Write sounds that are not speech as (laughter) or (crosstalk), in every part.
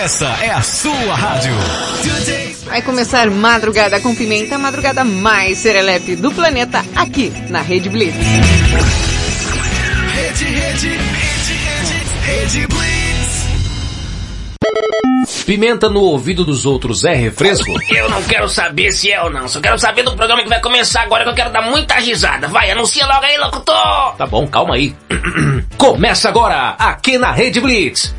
Essa é a sua rádio. Vai começar Madrugada com Pimenta, a madrugada mais serelepe do planeta, aqui na Rede Blitz. Rede, rede, rede, rede, rede Blitz. Pimenta no ouvido dos outros é refresco? Eu não quero saber se é ou não. Só quero saber do programa que vai começar agora que eu quero dar muita risada. Vai, anuncia logo aí, locutor! Tá bom, calma aí. (clears throat) Começa agora, aqui na Rede Blitz.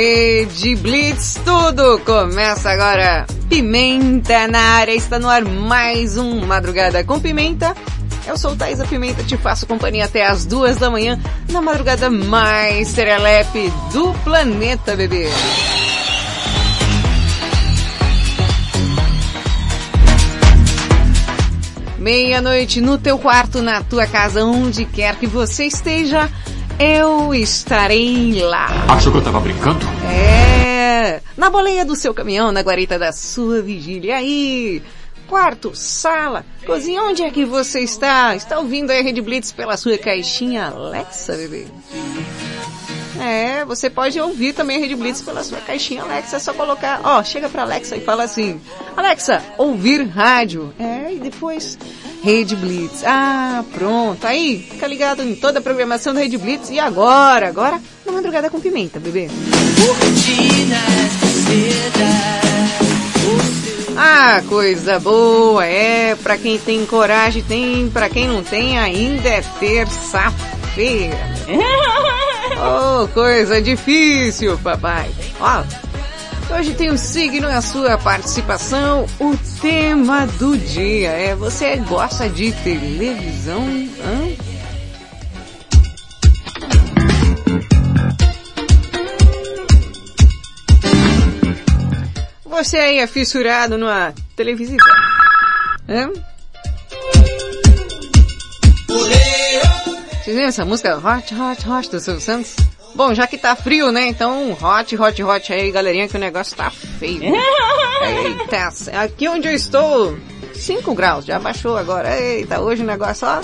Rede Blitz, tudo começa agora. Pimenta na área, está no ar mais um Madrugada com Pimenta. Eu sou Thaisa Pimenta, te faço companhia até as duas da manhã, na madrugada mais serelepe do planeta, bebê. Meia-noite no teu quarto, na tua casa, onde quer que você esteja, eu estarei lá. Achou que eu tava brincando? É, na boleia do seu caminhão, na guarita da sua vigília. Aí, quarto, sala, cozinha, onde é que você está? Está ouvindo a Rede Blitz pela sua caixinha Alexa, bebê? É, você pode ouvir também a Rede Blitz pela sua caixinha Alexa, é só colocar, ó, chega pra Alexa e fala assim, Alexa, ouvir rádio. É, e depois Rede Blitz. Ah, pronto. Aí, fica ligado em toda a programação da Rede Blitz. E agora, agora, na madrugada com pimenta, bebê. Ah, coisa boa, é, pra quem tem coragem tem, pra quem não tem ainda é terça-feira. (laughs) Oh, coisa difícil, papai. Ó, hoje tem o signo e a sua participação, o tema do dia. É, você gosta de televisão? Hã? Você aí é fissurado numa televisão? Hã? Vocês viram essa música Hot, Hot, Hot do Silvio Santos? Bom, já que tá frio, né? Então, hot, hot, hot aí, galerinha, que o negócio tá feio. Eita, aqui onde eu estou, 5 graus, já baixou agora. Eita, hoje o negócio, ó,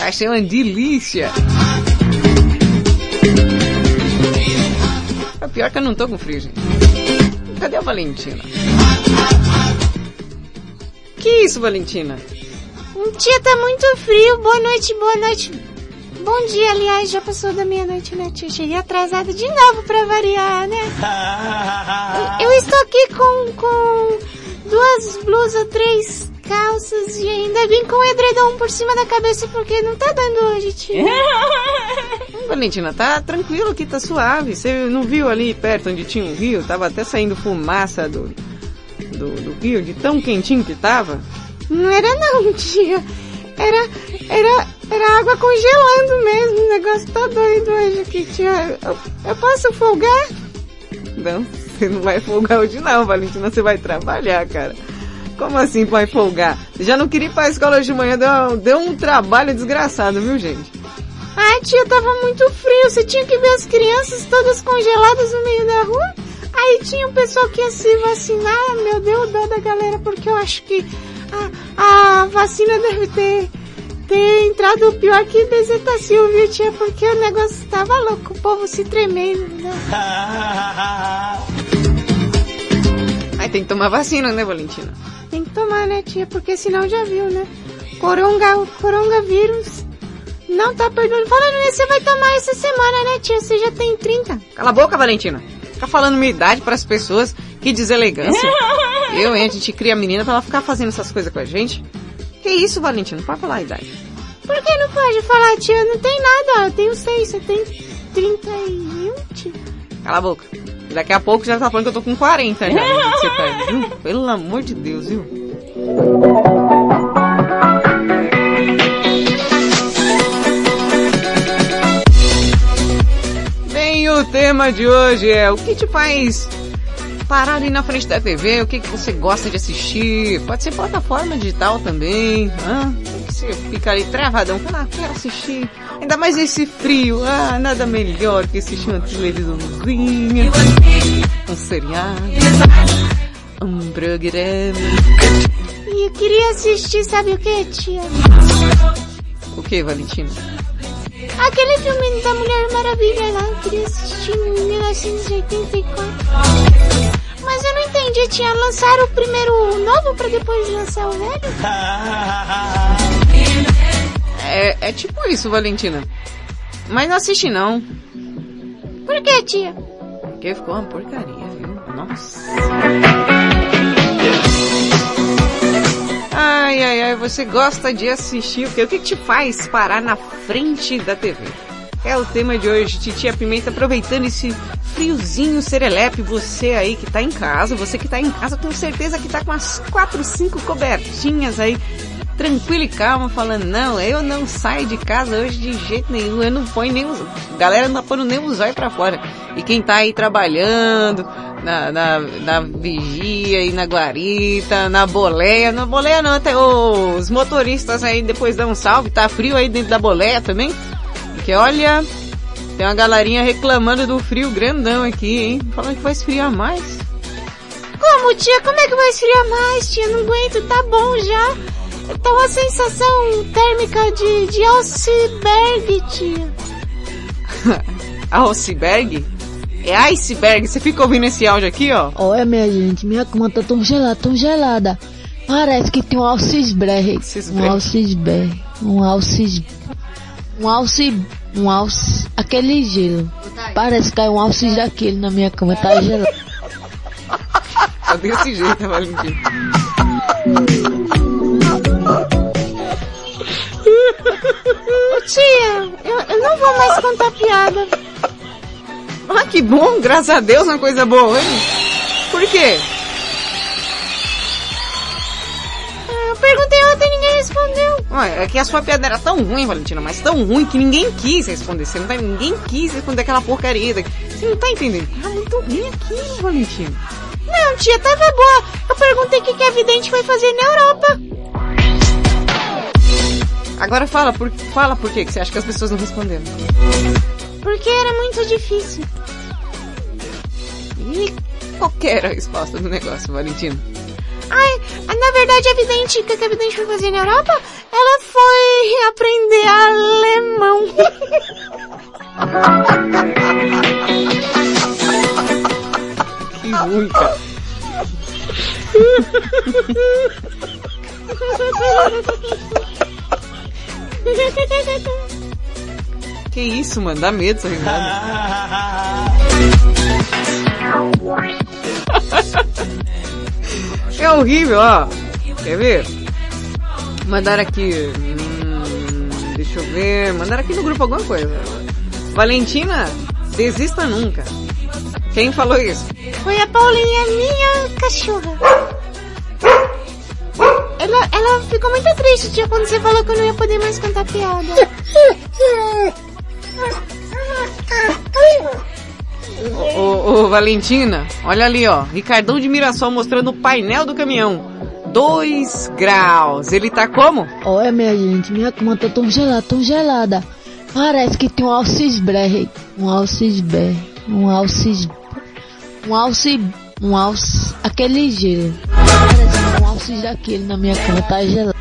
vai ser uma delícia. É pior que eu não tô com frio, gente. Cadê a Valentina? Que isso, Valentina? Tia, tá muito frio. Boa noite, boa noite. Bom dia, aliás, já passou da meia-noite, né, tia? Cheguei atrasada de novo pra variar, né? Eu estou aqui com, com duas blusas, três calças e ainda vim com o edredom por cima da cabeça porque não tá dando hoje, tia. (laughs) Valentina, tá tranquilo aqui, tá suave. Você não viu ali perto onde tinha um rio? Tava até saindo fumaça do, do, do rio, de tão quentinho que tava. Não era não, (laughs) tia. Era, era, era água congelando mesmo. O negócio tá doido hoje aqui, tia. Eu, eu posso folgar? Não, você não vai folgar hoje não, Valentina. Você vai trabalhar, cara. Como assim vai folgar? Já não queria ir pra escola hoje de manhã, deu, deu um trabalho desgraçado, viu, gente? Ai, tia, tava muito frio. Você tinha que ver as crianças todas congeladas no meio da rua. Aí tinha um pessoal que ia se vacinar. Meu Deus, dó da galera, porque eu acho que a, a vacina deve ter, ter entrado pior que bezetacil, viu, tia? Porque o negócio tava louco, o povo se tremendo. Né? (laughs) Aí tem que tomar vacina, né, Valentina? Tem que tomar, né, tia? Porque senão já viu, né? Coronga, coronavírus não tá perdoando. Falando nisso, você vai tomar essa semana, né, tia? Você já tem 30. Cala a boca, Valentina. Fica falando minha idade para as pessoas. Que deselegância. (laughs) Eu, hein? A gente cria a menina pra ela ficar fazendo essas coisas com a gente. Que isso, Valentina? Não pode falar a idade. Por que não pode falar, tia? Não tem nada. Eu tenho 6, você tem 31, tia. Cala a boca. Daqui a pouco já tá falando que eu tô com 40 já. (laughs) Você tá, viu? Pelo amor de Deus, viu? Bem, o tema de hoje é o que te faz parado aí na frente da TV, o que, que você gosta de assistir? Pode ser plataforma digital também. Que você fica ali travadão, fala, ah, quero assistir. Ainda mais nesse frio, ah, nada melhor que assistir uma televisãozinha, um seriado, um programa. E eu queria assistir, sabe o que, tia? O que, Valentina? Aquele filme da Mulher Maravilha lá, eu queria assistir em 1984. Mas eu não entendi, tinha lançar o primeiro novo pra depois lançar o velho? É, é tipo isso, Valentina. Mas não assisti não, Por que, tia? porque ficou uma porcaria, viu? Nossa. Ai, ai, ai, você gosta de assistir o quê? O que, que te faz parar na frente da TV? É o tema de hoje, Titia Pimenta, aproveitando esse friozinho serelepe, você aí que tá em casa, você que tá em casa, tenho certeza que tá com as quatro, cinco cobertinhas aí, tranquilo e calma, falando, não, eu não saio de casa hoje de jeito nenhum, eu não ponho nem os... Galera não tá pondo nem os olhos pra fora. E quem tá aí trabalhando, na, na, na vigia e na guarita, na boleia, na boleia não, até os motoristas aí depois dão um salve, tá frio aí dentro da boleia também? Porque olha, tem uma galerinha reclamando do frio grandão aqui, hein? Falando que vai esfriar mais. Como, tia? Como é que vai esfriar mais, tia? Não aguento, tá bom já. Tá uma sensação térmica de, de iceberg, tia. (laughs) Iceberg? É iceberg, você fica ouvindo esse áudio aqui, ó. Olha, minha gente, minha cama tá tão gelada, tão gelada. Parece que tem um. Alcisberg. Um alcisberg. Um alcis... Um alci... Um alci... Aquele gelo. Parece que caiu um alcis daquele na minha cama, tá gelado. Tá desse jeito, Valentina. Ô, tia, eu, eu não vou mais contar piada. Ah, que bom, graças a Deus, uma coisa boa, hein? Por quê? Ah, Eu perguntei ontem ninguém respondeu. Ué, é que a sua piada era tão ruim, Valentina, mas tão ruim que ninguém quis responder. Você não tá, ninguém quis responder aquela porcaria. Você não tá entendendo? Tá muito ruim aqui, Valentina. Não, tia, tava boa. Eu perguntei o que, que a vidente foi fazer na Europa. Agora fala por, fala por quê que você acha que as pessoas não responderam. Porque era muito difícil. E qual que era a resposta do negócio, Valentina? Ai, na verdade a vidente, o que que a vidente foi fazer na Europa? Ela foi aprender alemão. Que ruim, cara. Que isso, mano? Dá medo essa risada. (laughs) É horrível, ó. Quer ver? Mandaram aqui. Hum, deixa eu ver. Mandaram aqui no grupo alguma coisa. Valentina, desista nunca. Quem falou isso? Foi a Paulinha, minha cachorra. Ela, ela ficou muito triste, tia, quando você falou que eu não ia poder mais contar piada. (laughs) Ô, ô, ô, Valentina, olha ali, ó. Ricardão de Mirassol mostrando o painel do caminhão. 2 graus. Ele tá como? Olha, minha gente, minha cama tá tão gelada, tão gelada. Parece que tem um alcisberg. Um alcisberg. Um alcis... Um alci... Um alci... Aquele gelo. Parece um alcis daquele na minha cama, tá gelado.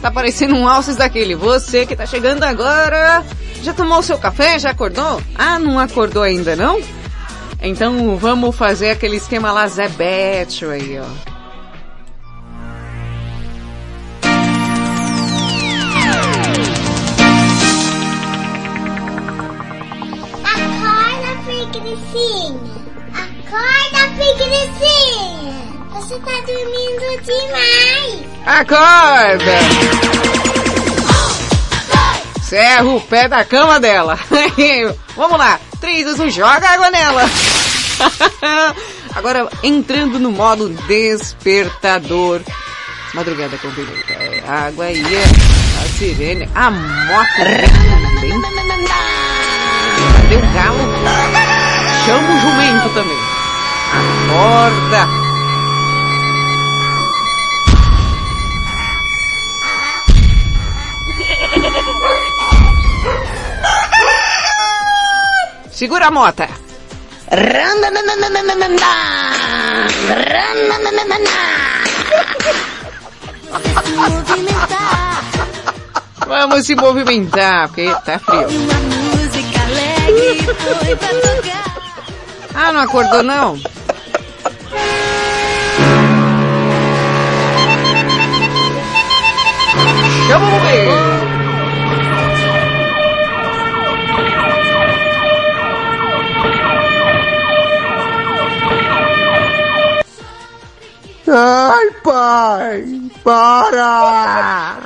Tá parecendo um alces daquele. Você que tá chegando agora, já tomou o seu café? Já acordou? Ah, não acordou ainda não? Então vamos fazer aquele esquema lá Zé Bétio aí, ó. Acorda, preguiçinha. Acorda, preguiçinha. Você tá dormindo demais. Acorda! Serra o pé da cama dela. (laughs) Vamos lá. 3, 2, 1, joga água nela. (laughs) Agora, entrando no modo despertador. Madrugada com pimenta. É, água aí, é a sirene, a moto. Cadê o galo? Chama o jumento também. Acorda! Segura a mota! Vamos se movimentar, porque tá frio. Ah, não acordou não? Chama o bombeiro! Ai, pai, para!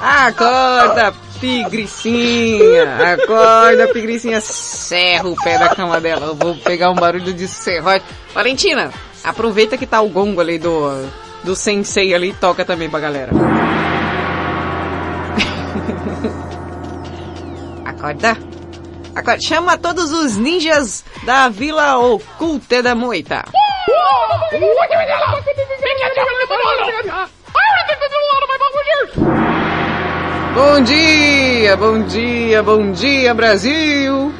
Acorda, pigricinha! Acorda, pigricinha! Serra o pé da cama dela. Eu vou pegar um barulho de serrote. Valentina, aproveita que tá o gongo ali do, do sensei ali e toca também pra galera. (laughs) Acorda! Acorda! Chama todos os ninjas da Vila Oculta da Moita. Bom dia, bom dia, bom dia Brasil!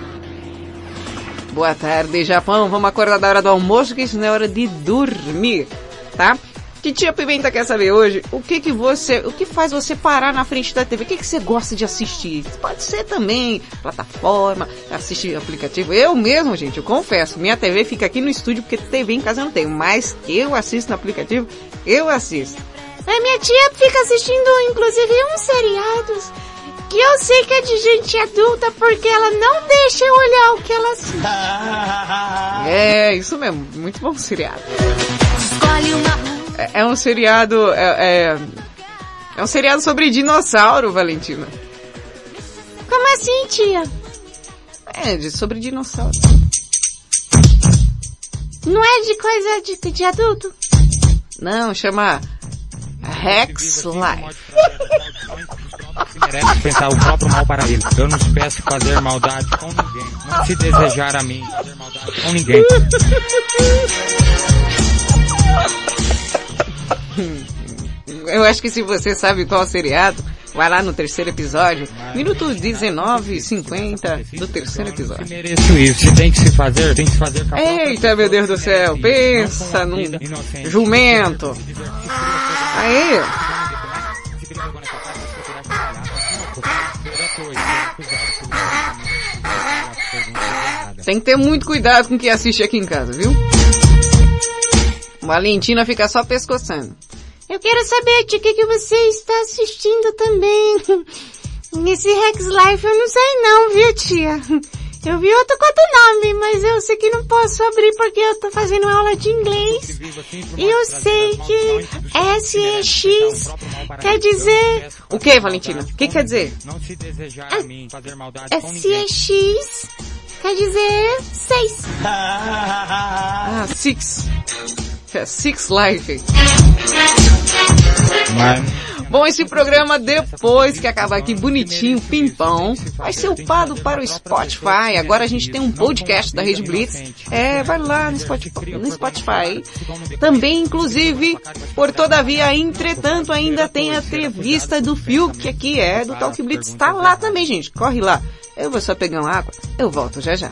Boa tarde Japão, vamos acordar da hora do almoço que isso não é hora de dormir, tá? Titia Pimenta quer saber hoje o que que você, o que faz você parar na frente da TV? O que que você gosta de assistir? Pode ser também plataforma, assistir aplicativo. Eu mesmo, gente, eu confesso, minha TV fica aqui no estúdio porque TV em casa eu não tenho, mas eu assisto no aplicativo, eu assisto. A minha tia fica assistindo, inclusive, uns seriados que eu sei que é de gente adulta porque ela não deixa eu olhar o que ela assiste. (laughs) É, isso mesmo, muito bom seriado. É, é um seriado, é, é, é um seriado sobre dinossauro, Valentina. Como assim, tia? É, de, sobre dinossauro. Não é de coisa de, de adulto? Não, chama Rex Life. merece pensar o próprio mal para ele. Eu não te peço fazer maldade com ninguém. Não se desejar a mim fazer maldade com ninguém. (laughs) (laughs) Eu acho que se você sabe qual seriado, vai lá no terceiro episódio, minuto 19 e 50 do terceiro episódio. Mereço isso. Tem que se fazer, tem que se fazer Eita, meu Deus do céu, pensa num jumento. Aí, tem que ter muito cuidado com o que assiste aqui em casa, viu? Valentina fica só pescoçando. Eu quero saber de que que você está assistindo também. Esse Rex Life eu não sei não, viu tia? Eu vi outro com outro nome, mas eu sei que não posso abrir porque eu tô fazendo aula de inglês. E eu sei que SEX quer dizer O que, Valentina? O que quer dizer? Não se desejar a mim fazer maldade com ninguém. SEX quer dizer seis. (laughs) Ah, Six. Six Life. Bom, esse programa, depois que acabar aqui bonitinho, pimpão, vai ser upado para o Spotify. Agora a gente tem um podcast da Rede Blitz. É, vai lá no Spotify. No Spotify. Também, inclusive, por todavia, entretanto, ainda tem a entrevista do Fiuk aqui, é, do Talk Blitz. Tá lá também, gente. Corre lá. Eu vou só pegar uma água. Eu volto já já.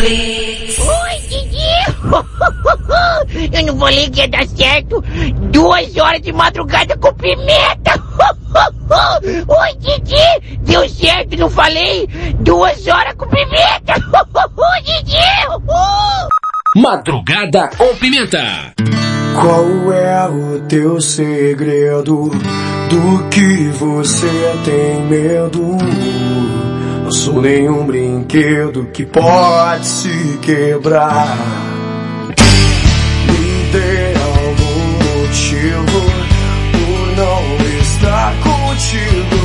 Oi, Didi! (laughs) Eu não falei que ia dar certo. Duas horas de madrugada com pimenta. (laughs) Oi, Didi! Deu certo, não falei? Duas horas com pimenta. (laughs) Didi! Madrugada com Pimenta. Qual é o teu segredo? Do que você tem medo? Não sou nenhum brinquedo que pode se quebrar. Me dê algum motivo por não estar contigo.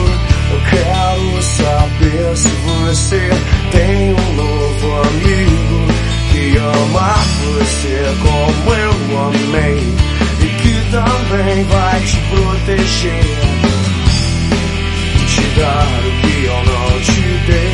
Eu quero saber se você tem um novo amigo que ama você como eu amei e que também vai te proteger. I what you did.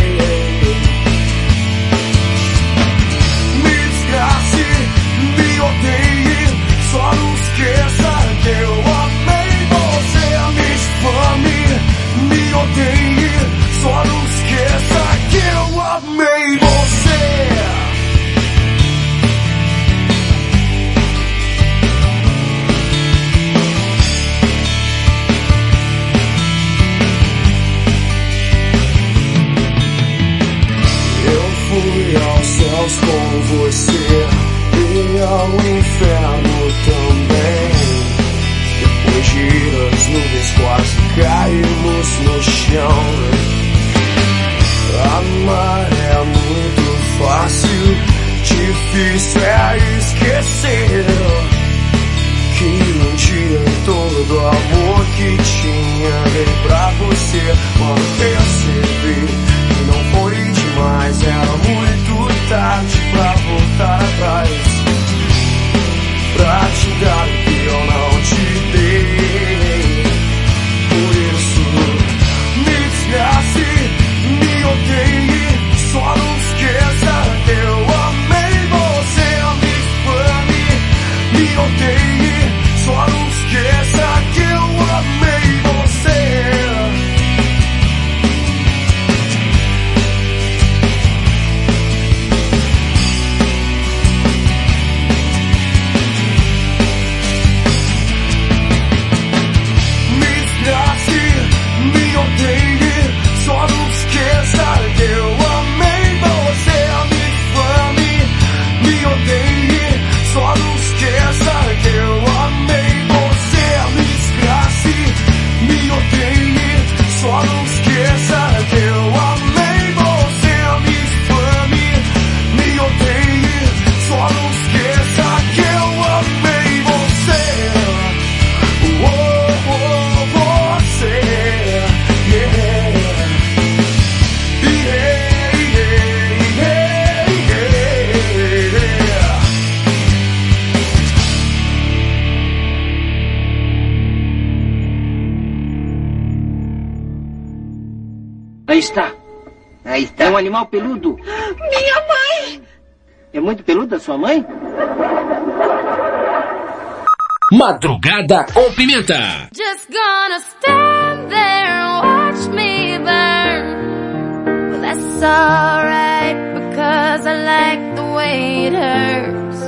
Madrugada com Pimenta. Just gonna stand there and watch me burn. Well, that's alright because I like the way it hurts.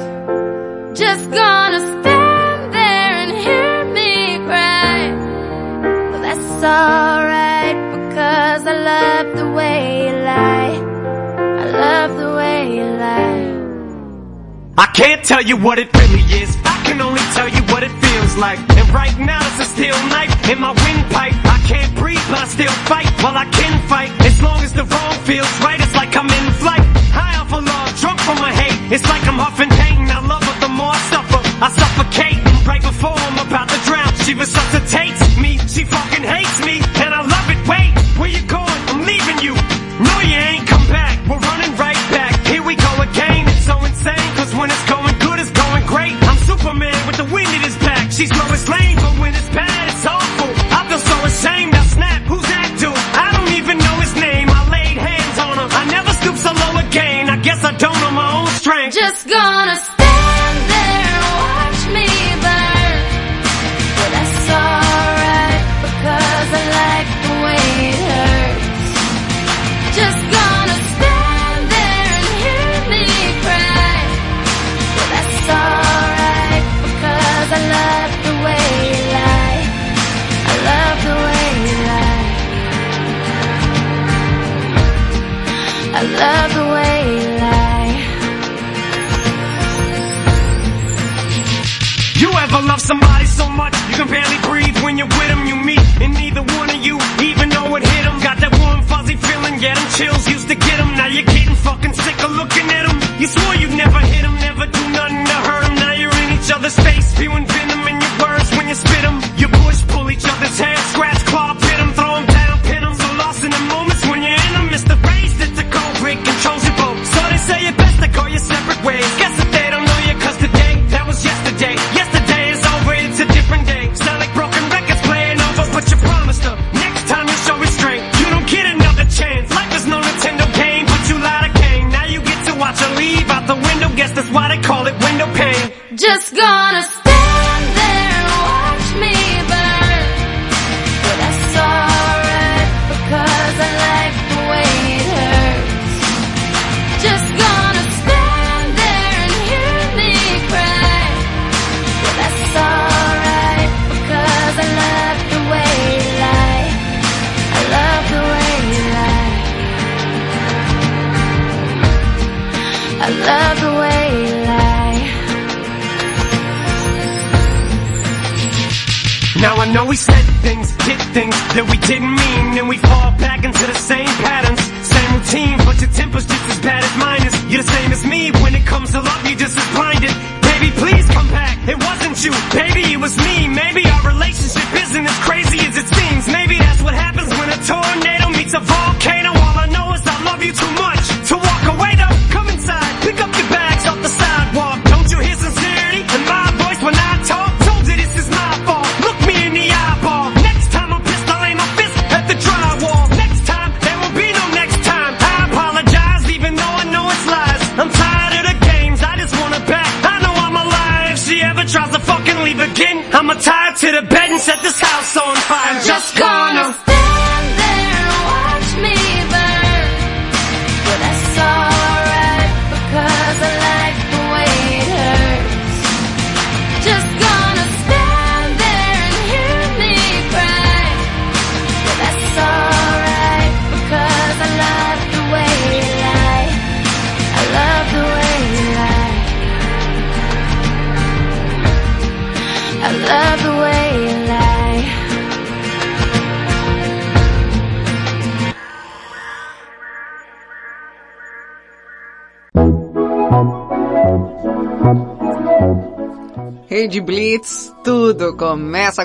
Just gonna stand there and hear me cry. Well, that's alright because I love the way you lie. I love the way you lie. I can't tell you what it feels like. And right now it's a steel knife in my windpipe. I can't breathe, but I still fight while I can't.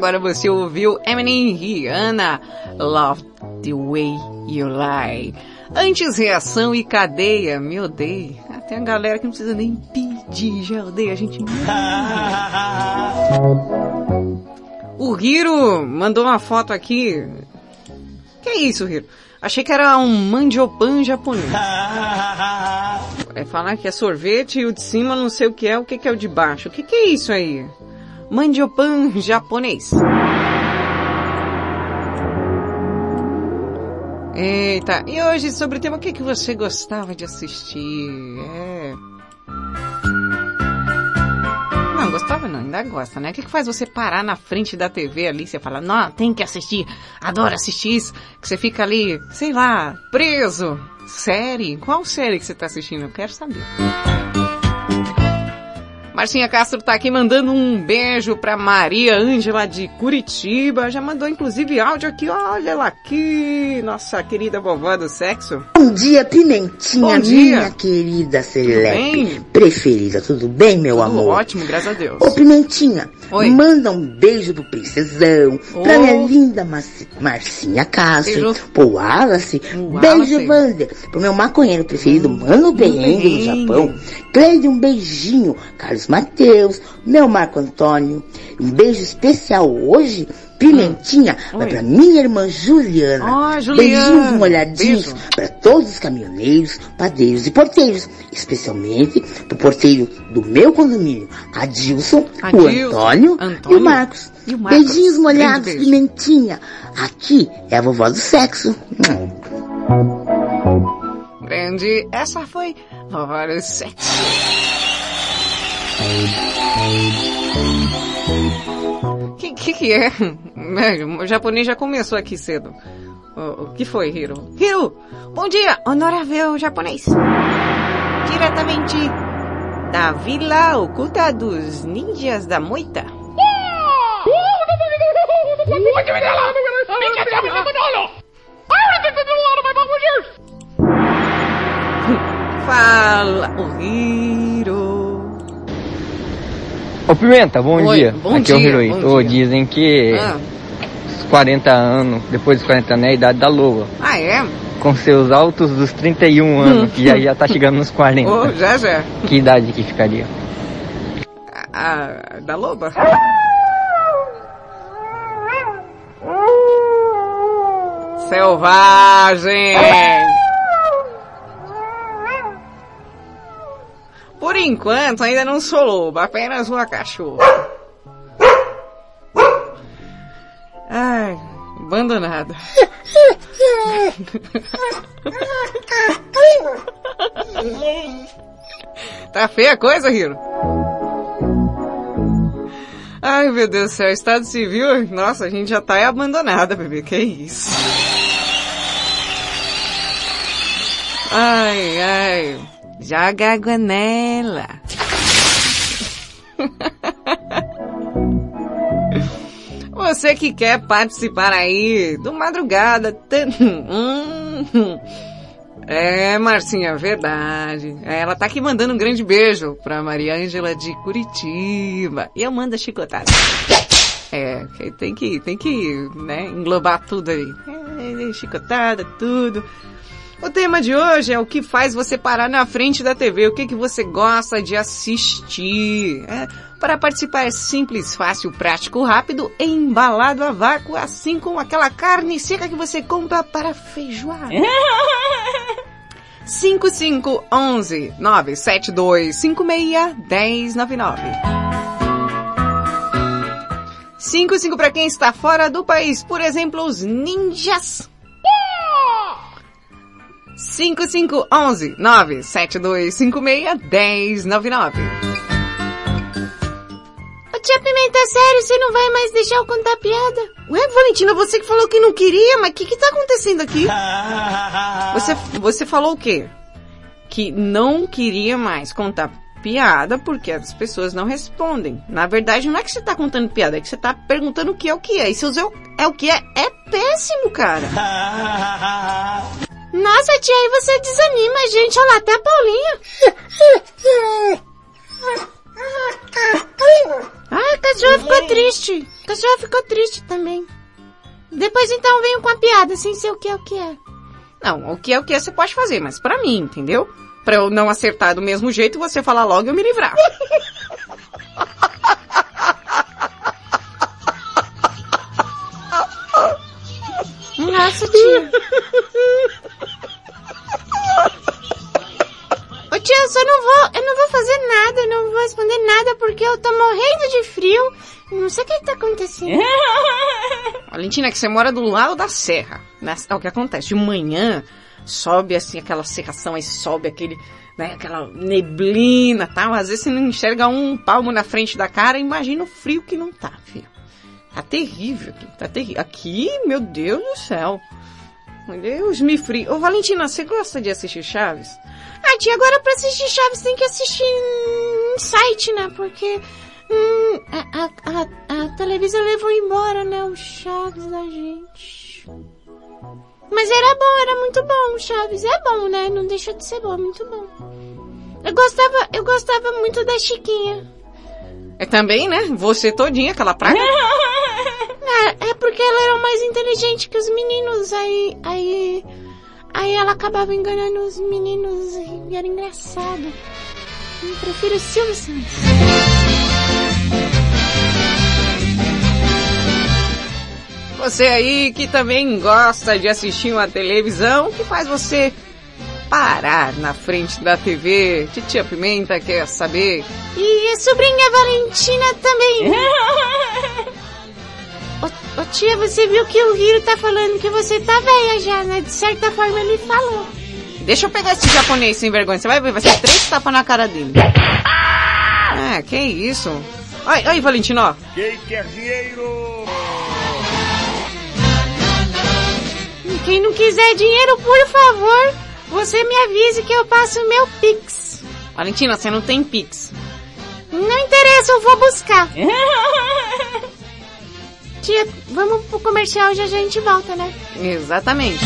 Agora você ouviu Eminem e Rihanna, Love the Way You Lie. Antes reação e cadeia, me odeia. Até a galera que não precisa nem pedir, já odeia a gente. (laughs) O Hiro mandou uma foto aqui. Que é isso, Hiro? Achei que era um mandiopan japonês. (laughs) É falar que é sorvete e o de cima não sei o que é, o que, que é o de baixo. O que, que é isso aí? Mandiopan japonês. Eita, e hoje sobre o tema o que, que você gostava de assistir? É. Não, gostava não, ainda gosta, né? O que, que faz você parar na frente da TV ali, você fala, não, tem que assistir, adoro assistir isso, que você fica ali, sei lá, preso. Série? Qual série que você tá assistindo? Eu quero saber. Marcinha Castro tá aqui mandando um beijo pra Maria Ângela de Curitiba. Já mandou inclusive áudio aqui, olha ela aqui, nossa querida vovó do sexo. Bom dia, Pimentinha, Bom dia. minha querida? Serelepe preferida. Tudo bem, meu Tudo amor? ótimo, graças a Deus. Ô, Pimentinha, Oi. manda um beijo pro Princesão, Ô. pra minha linda Marci- Marcinha Castro, Beijo. pro Wallace, O beijo, Wallace. Wander, pro meu maconheiro preferido, Mano Berrengue no Berrengue. Japão, Cleide, um beijinho, Carlos Mateus, meu Marco Antônio, um beijo especial hoje, Pimentinha, vai Oi. pra minha irmã Juliana. Ó, Juliana. Beijinhos molhadinhos Beijo. para todos os caminhoneiros, padeiros e porteiros, especialmente pro porteiro do meu condomínio, Adilson, o Adilson, Antônio, e Antônio o Marcos. e o Marcos. Beijinhos molhados, Beijo, beijo. pimentinha. Aqui é a vovó do sexo. Hum. Grande, essa foi vovó do sexo. Que que que é? O japonês já começou aqui cedo. O, o que foi, Hiro? Hiro, bom dia, honorável japonês. Diretamente da vila oculta dos ninjas da moita. Fala, o Hiro. Ô Pimenta, bom Oi, dia. bom Aqui é o dia, Hiroito. bom Ô, dia. dizem que Ah, os 40 anos, depois dos 40 anos é a idade da lua. ah é? Com seus altos dos 31 (laughs) anos, que já, já tá chegando nos 40. Oh, já já. Que idade que ficaria? A, da loba? Selvagem! Por enquanto ainda não sou loba, apenas uma cachorra. Ai, abandonada. (laughs) Tá feia a coisa, Hiro? Ai, meu Deus do céu, Estado Civil, nossa, a gente já tá abandonada, bebê, que isso? Ai, ai, joga água nela. (laughs) você que quer participar aí do Madrugada. (laughs) É, Marcinha, verdade. Ela tá aqui mandando um grande beijo pra Maria Ângela de Curitiba. E eu mando chicotada. É, tem que, tem que, né, englobar tudo aí. É, chicotada, tudo. O tema de hoje é o que faz você parar na frente da TV, o que, que você gosta de assistir. É, para participar é simples, fácil, prático, rápido e embalado a vácuo, assim como aquela carne seca que você compra para feijoada. 5511 972 56 1099 55 para quem está fora do país, por exemplo, os ninjas. 5511 972 56 1099 Ô tia Pimenta, sério, você não vai mais deixar eu contar piada? Ué, Valentina, você que falou que não queria, mas o que que tá acontecendo aqui? (laughs) Você, você falou o quê? Que não queria mais contar piada porque as pessoas não respondem. Na verdade, não é que você tá contando piada, é que você tá perguntando o que é o que é. E se usar é o que é, é péssimo, cara. (laughs) Nossa, tia, aí você desanima a gente. Olha lá, até a Paulinha. Ah, a cachorra ficou triste. A cachorra ficou triste também. Depois então venho com a piada, sem ser o que é o que é. Não, o que é o que é você pode fazer, mas pra mim, entendeu? Pra eu não acertar do mesmo jeito, você falar logo e eu me livrar. (laughs) Nossa, tia. (laughs) Ô tia, eu só não vou, eu não vou fazer nada, eu não vou responder nada porque eu tô morrendo de frio. Não sei o que tá acontecendo. (laughs) Valentina, é que você mora do lado da serra. Né? É o que acontece. De manhã, sobe assim aquela serração, aí sobe aquele, né, aquela neblina tal. Às vezes você não enxerga um palmo na frente da cara, imagina o frio que não tá, filho. Tá terrível aqui, tá terrível. Aqui, meu Deus do céu. Deus, me frio. Ô Valentina, você gosta de assistir Chaves? Ah, tia, agora pra assistir Chaves tem que assistir em site, né? Porque hum, a, a, a, a televisão levou embora, né? O Chaves da gente. Mas era bom, era muito bom o Chaves. É bom, né? Não deixa de ser bom, é muito bom. Eu gostava, eu gostava muito da Chiquinha. É também, né? Você todinha, aquela praga. É, (laughs) é porque ela era mais inteligente que os meninos, aí, aí, aí ela acabava enganando os meninos e era engraçado. Eu prefiro o Silvio Santos. Você aí que também gosta de assistir uma televisão, que faz você parar na frente da TV. Titia Pimenta quer saber. E a sobrinha Valentina também. (laughs) ô, tia, você viu que o Hiro tá falando que você tá velha já, né? De certa forma ele falou. Deixa eu pegar esse japonês sem vergonha. Você vai ver, vai ser três tapas na cara dele. Ah, que isso? Ai, ai, Valentino, ó. Quem quer dinheiro? Quem não quiser dinheiro, por favor, você me avise que eu passo meu Pix. Valentina, você não tem Pix. Não interessa, eu vou buscar. (laughs) Tia, vamos pro comercial já já a gente volta, né? Exatamente.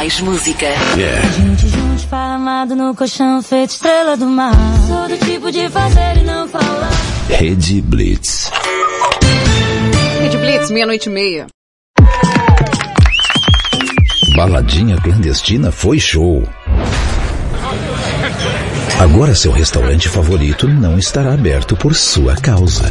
Mais música. Yeah. A gente junto esparramado no colchão feito estrela do mar. Sou do tipo de fazer e não falar. Rede Blitz. Rede Blitz, meia-noite e meia. Baladinha clandestina foi show. Agora seu restaurante favorito não estará aberto por sua causa.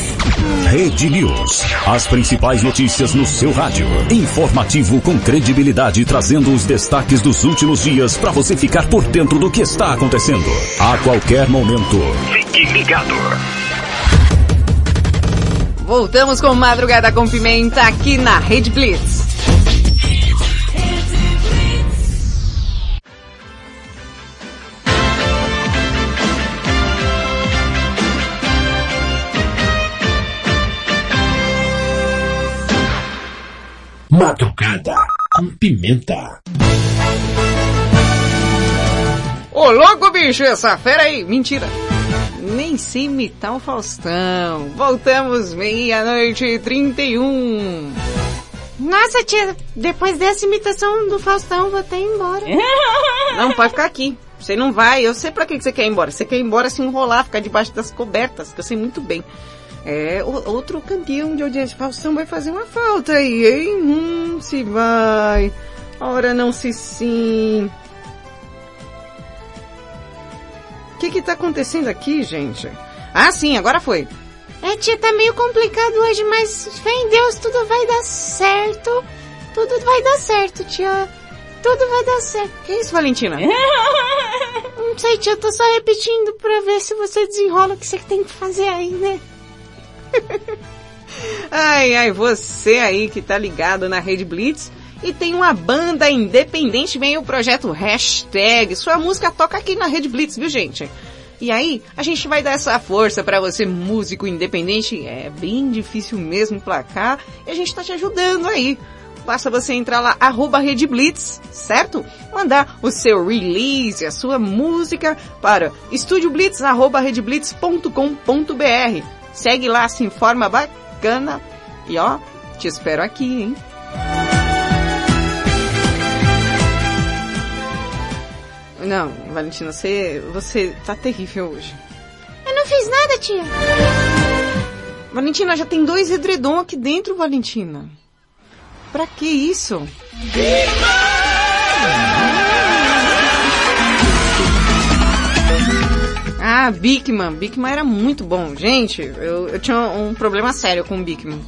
News. As principais notícias no seu rádio. Informativo com credibilidade, trazendo os destaques dos últimos dias para você ficar por dentro do que está acontecendo. A qualquer momento. Fique ligado. Voltamos com Madrugada com Pimenta aqui na Rede Blitz. Madrugada com pimenta. Ô louco bicho, essa fera aí, mentira. Nem sei imitar o Faustão. Voltamos meia-noite e 31. Nossa, tia, depois dessa imitação do Faustão, vou até ir embora. (laughs) Não, pode ficar aqui. Você não vai, eu sei pra que que você quer ir embora. Você quer ir embora se enrolar, ficar debaixo das cobertas, que eu sei muito bem. É, outro campeão de audiência, Faustão vai fazer uma falta aí, hein? Hum, se vai. Ora, não se sim. O que que tá acontecendo aqui, gente? Ah, sim, agora foi. É, tia, tá meio complicado hoje, mas fé em Deus, tudo vai dar certo. Tudo vai dar certo, tia. Tudo vai dar certo. Que isso, Valentina? (laughs) Não sei, tia, eu tô só repetindo pra ver se você desenrola o que você tem que fazer aí, né? (laughs) Ai, ai, você aí que tá ligado na Rede Blitz e tem uma banda independente, vem o projeto Hashtag. Sua música toca aqui na Rede Blitz, viu gente? E aí, a gente vai dar essa força pra você, músico independente. É bem difícil mesmo placar e a gente tá te ajudando aí. Basta você entrar lá, arroba Rede Blitz, certo? Mandar o seu release, a sua música para estudioblitz, arroba redblitz.com.br. Segue lá, se informa bacana. E ó, te espero aqui, hein? Não, Valentina, você, você tá terrível hoje. Eu não fiz nada, tia. Valentina, já tem dois edredom aqui dentro, Valentina. Pra que isso? Ah, Bigman. Bigman era muito bom. Gente, eu, eu tinha um problema sério com o Bigman.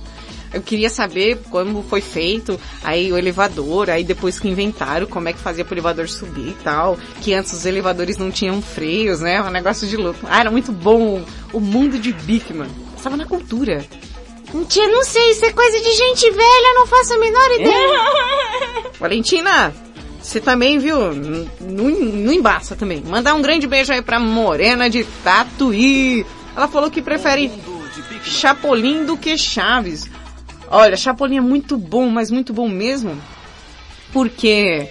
Eu queria saber como foi feito, aí o elevador, aí depois que inventaram como é que fazia pro elevador subir e tal, que antes os elevadores não tinham freios, né? Um negócio de louco. Ah, era muito bom o mundo de Bigman. Estava na cultura. Tia, não sei, isso é coisa de gente velha, eu não faço a menor ideia. (laughs) Valentina, você também, viu? Não embaça também. Mandar um grande beijo aí pra Morena de Tatuí. Ela falou que prefere Chapolin do que Chaves. Olha, Chapolin é muito bom, mas muito bom mesmo. Porque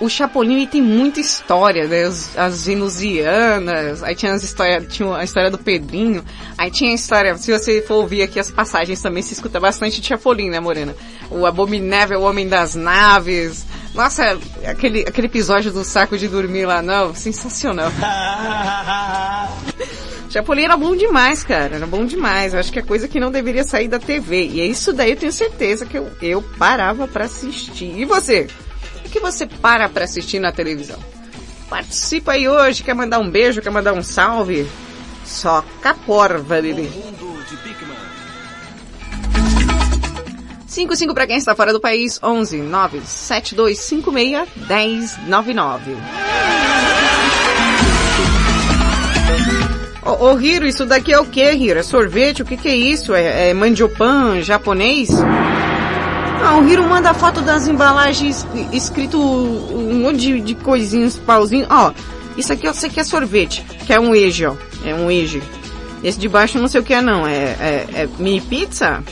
o, o Chapolin tem muita história, né? Os- as venusianas, aí tinha as histórias, tinha a história do Pedrinho, aí tinha a história, se você for ouvir aqui as passagens também, se escuta bastante de Chapolin, né, Morena? O Abominável Homem das Naves. Nossa, aquele, aquele episódio do saco de dormir lá, não, sensacional. (laughs) Chapolin era bom demais, cara. Era bom demais. Eu acho que é coisa que não deveria sair da TV. E é isso daí eu tenho certeza que eu, eu parava pra assistir. E você? Que você para pra assistir na televisão? Participa aí hoje. Quer mandar um beijo? Quer mandar um salve? Só caporva, bebê. 55 para quem está fora do país, 11 97256 1099. Ô, ô Hiro, isso daqui é o que, Hiro? É sorvete? O que que é isso? É, é mandiopan japonês? Ah, o Hiro manda foto das embalagens escrito um monte de, de coisinhas, pauzinhos. Ó, isso aqui eu sei que é sorvete, que é um eje, ó. É um eje. Esse de baixo eu não sei o que é não. É, é, é mini pizza?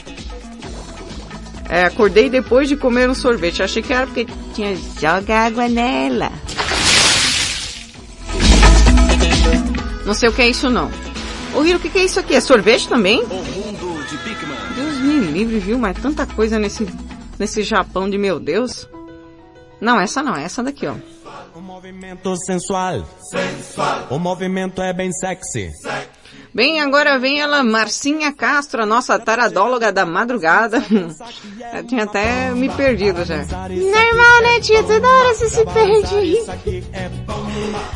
É, acordei depois de comer um sorvete. Achei que era porque tinha joga água nela. Não sei o que é isso não. Ô Hiro, o que, que é isso aqui? É sorvete também? Deus me livre, viu? Mas tanta coisa nesse, nesse Japão de meu Deus. Não, essa não, essa daqui, ó. O movimento sensual. Sensual. O movimento é bem sexy. Bem, agora vem ela, Marcinha Castro, a nossa taradóloga da madrugada. (laughs) Eu tinha até me perdido já. Normal, né, tia? Toda hora você se perde.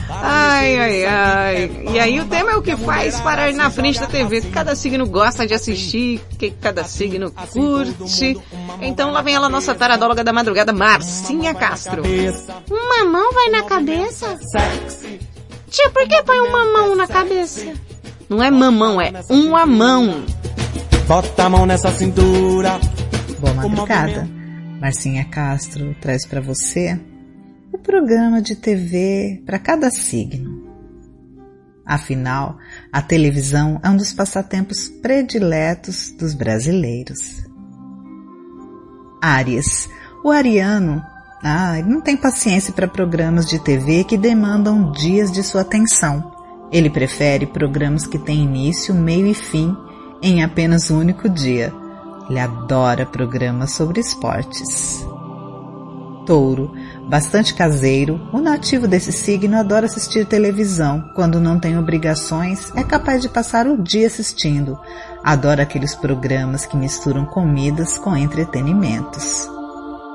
Ai, ai, ai. E aí o tema é o que faz parar na frente da TV. Cada signo gosta de assistir, que cada signo curte. Então lá vem ela, nossa taradóloga da madrugada, Marcinha Castro. Um mamão vai na cabeça? Tia, por que põe um mamão na cabeça? Não é mamão, é uma mão. Bota a mão nessa cintura. Boa madrugada. Marcinha Castro traz para você o programa de TV para cada signo. Afinal, a televisão é um dos passatempos prediletos dos brasileiros. Áries. O ariano ah, não tem paciência para programas de TV que demandam dias de sua atenção. Ele prefere programas que têm início, meio e fim em apenas um único dia. Ele adora programas sobre esportes. Touro, bastante caseiro, o nativo desse signo adora assistir televisão. Quando não tem obrigações, é capaz de passar o dia assistindo. Adora aqueles programas que misturam comidas com entretenimentos.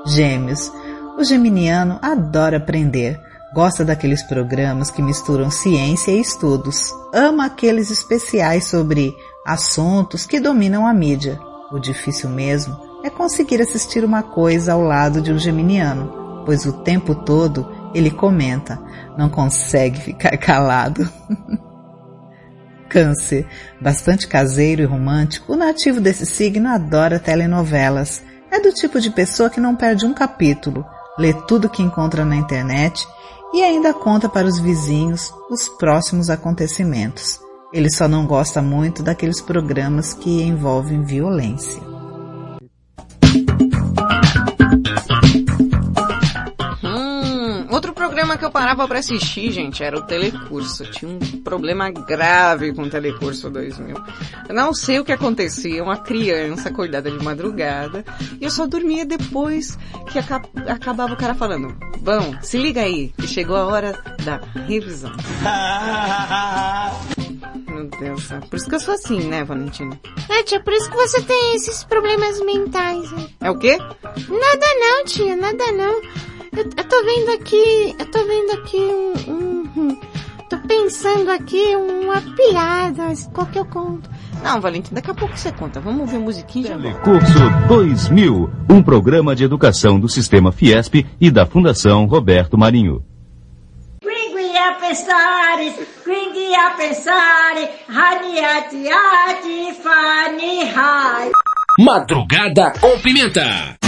Gêmeos, o geminiano adora aprender. Gosta daqueles programas que misturam ciência e estudos. Ama aqueles especiais sobre assuntos que dominam a mídia. O difícil mesmo é conseguir assistir uma coisa ao lado de um geminiano, pois o tempo todo ele comenta, não consegue ficar (laughs) calado. Câncer, bastante caseiro e romântico, o nativo desse signo adora telenovelas. É do tipo de pessoa que não perde um capítulo, lê tudo que encontra na internet e ainda conta para os vizinhos os próximos acontecimentos. Ele só não gosta muito daqueles programas que envolvem violência. Programa que eu parava para assistir, gente, era o Telecurso. Tinha um problema grave com o Telecurso 2000. Eu não sei o que acontecia, uma criança acordada de madrugada, e eu só dormia depois que aca acabava o cara falando, bom, se liga aí, que chegou a hora da revisão. (laughs) Meu Deus, é por isso que eu sou assim, né, Valentina? É, tia, por isso que você tem esses problemas mentais. Né? É o quê? Nada não, tia, nada não. Eu, eu tô vendo aqui, eu tô vendo aqui um, um, um tô pensando aqui uma piada, qual que eu conto? Não, Valentina, daqui a pouco você conta. Vamos ouvir a musiquinha já. Telecurso 2000, um programa de educação do Sistema Fiesp e da Fundação Roberto Marinho. Quindi a pensare, quindi a pensare, raniati ati fani hai. Madrugada com Pimenta.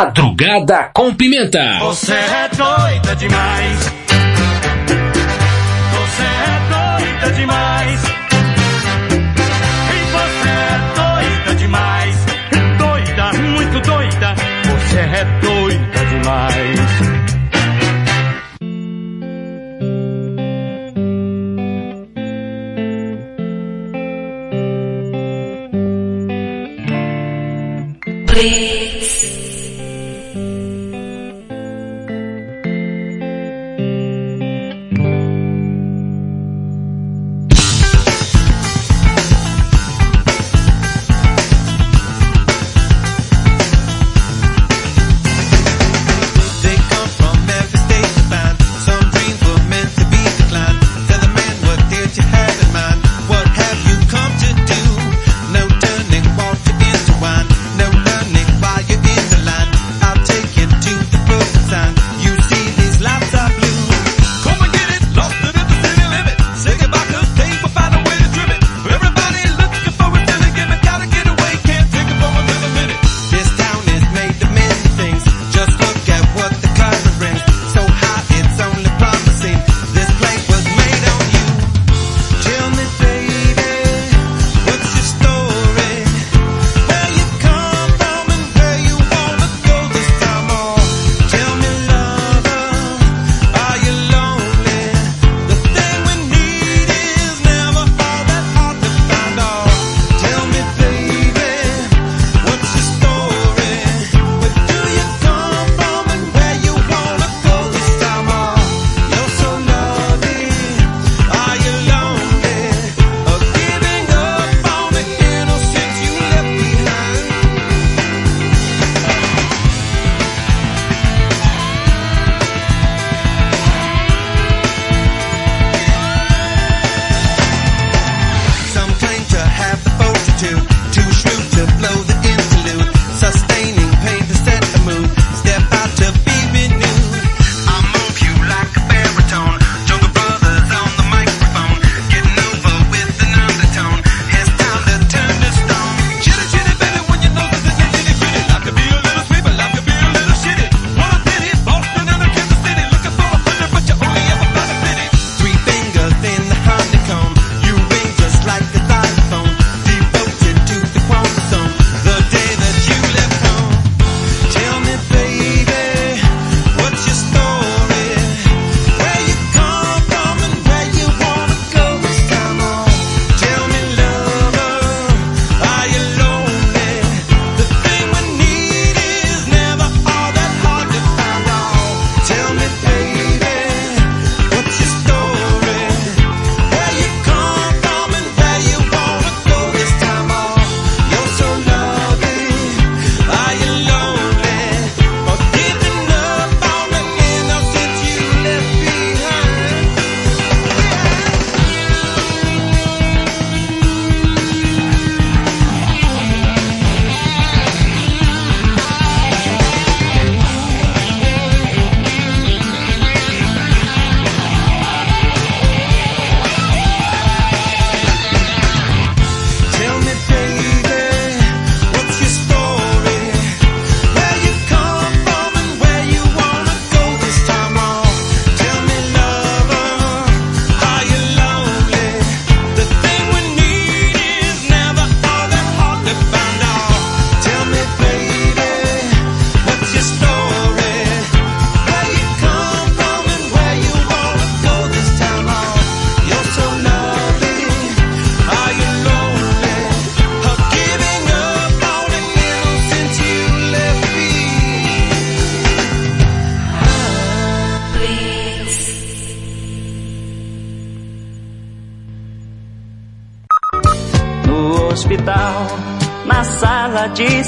Madrugada com Pimenta. Você é doida demais.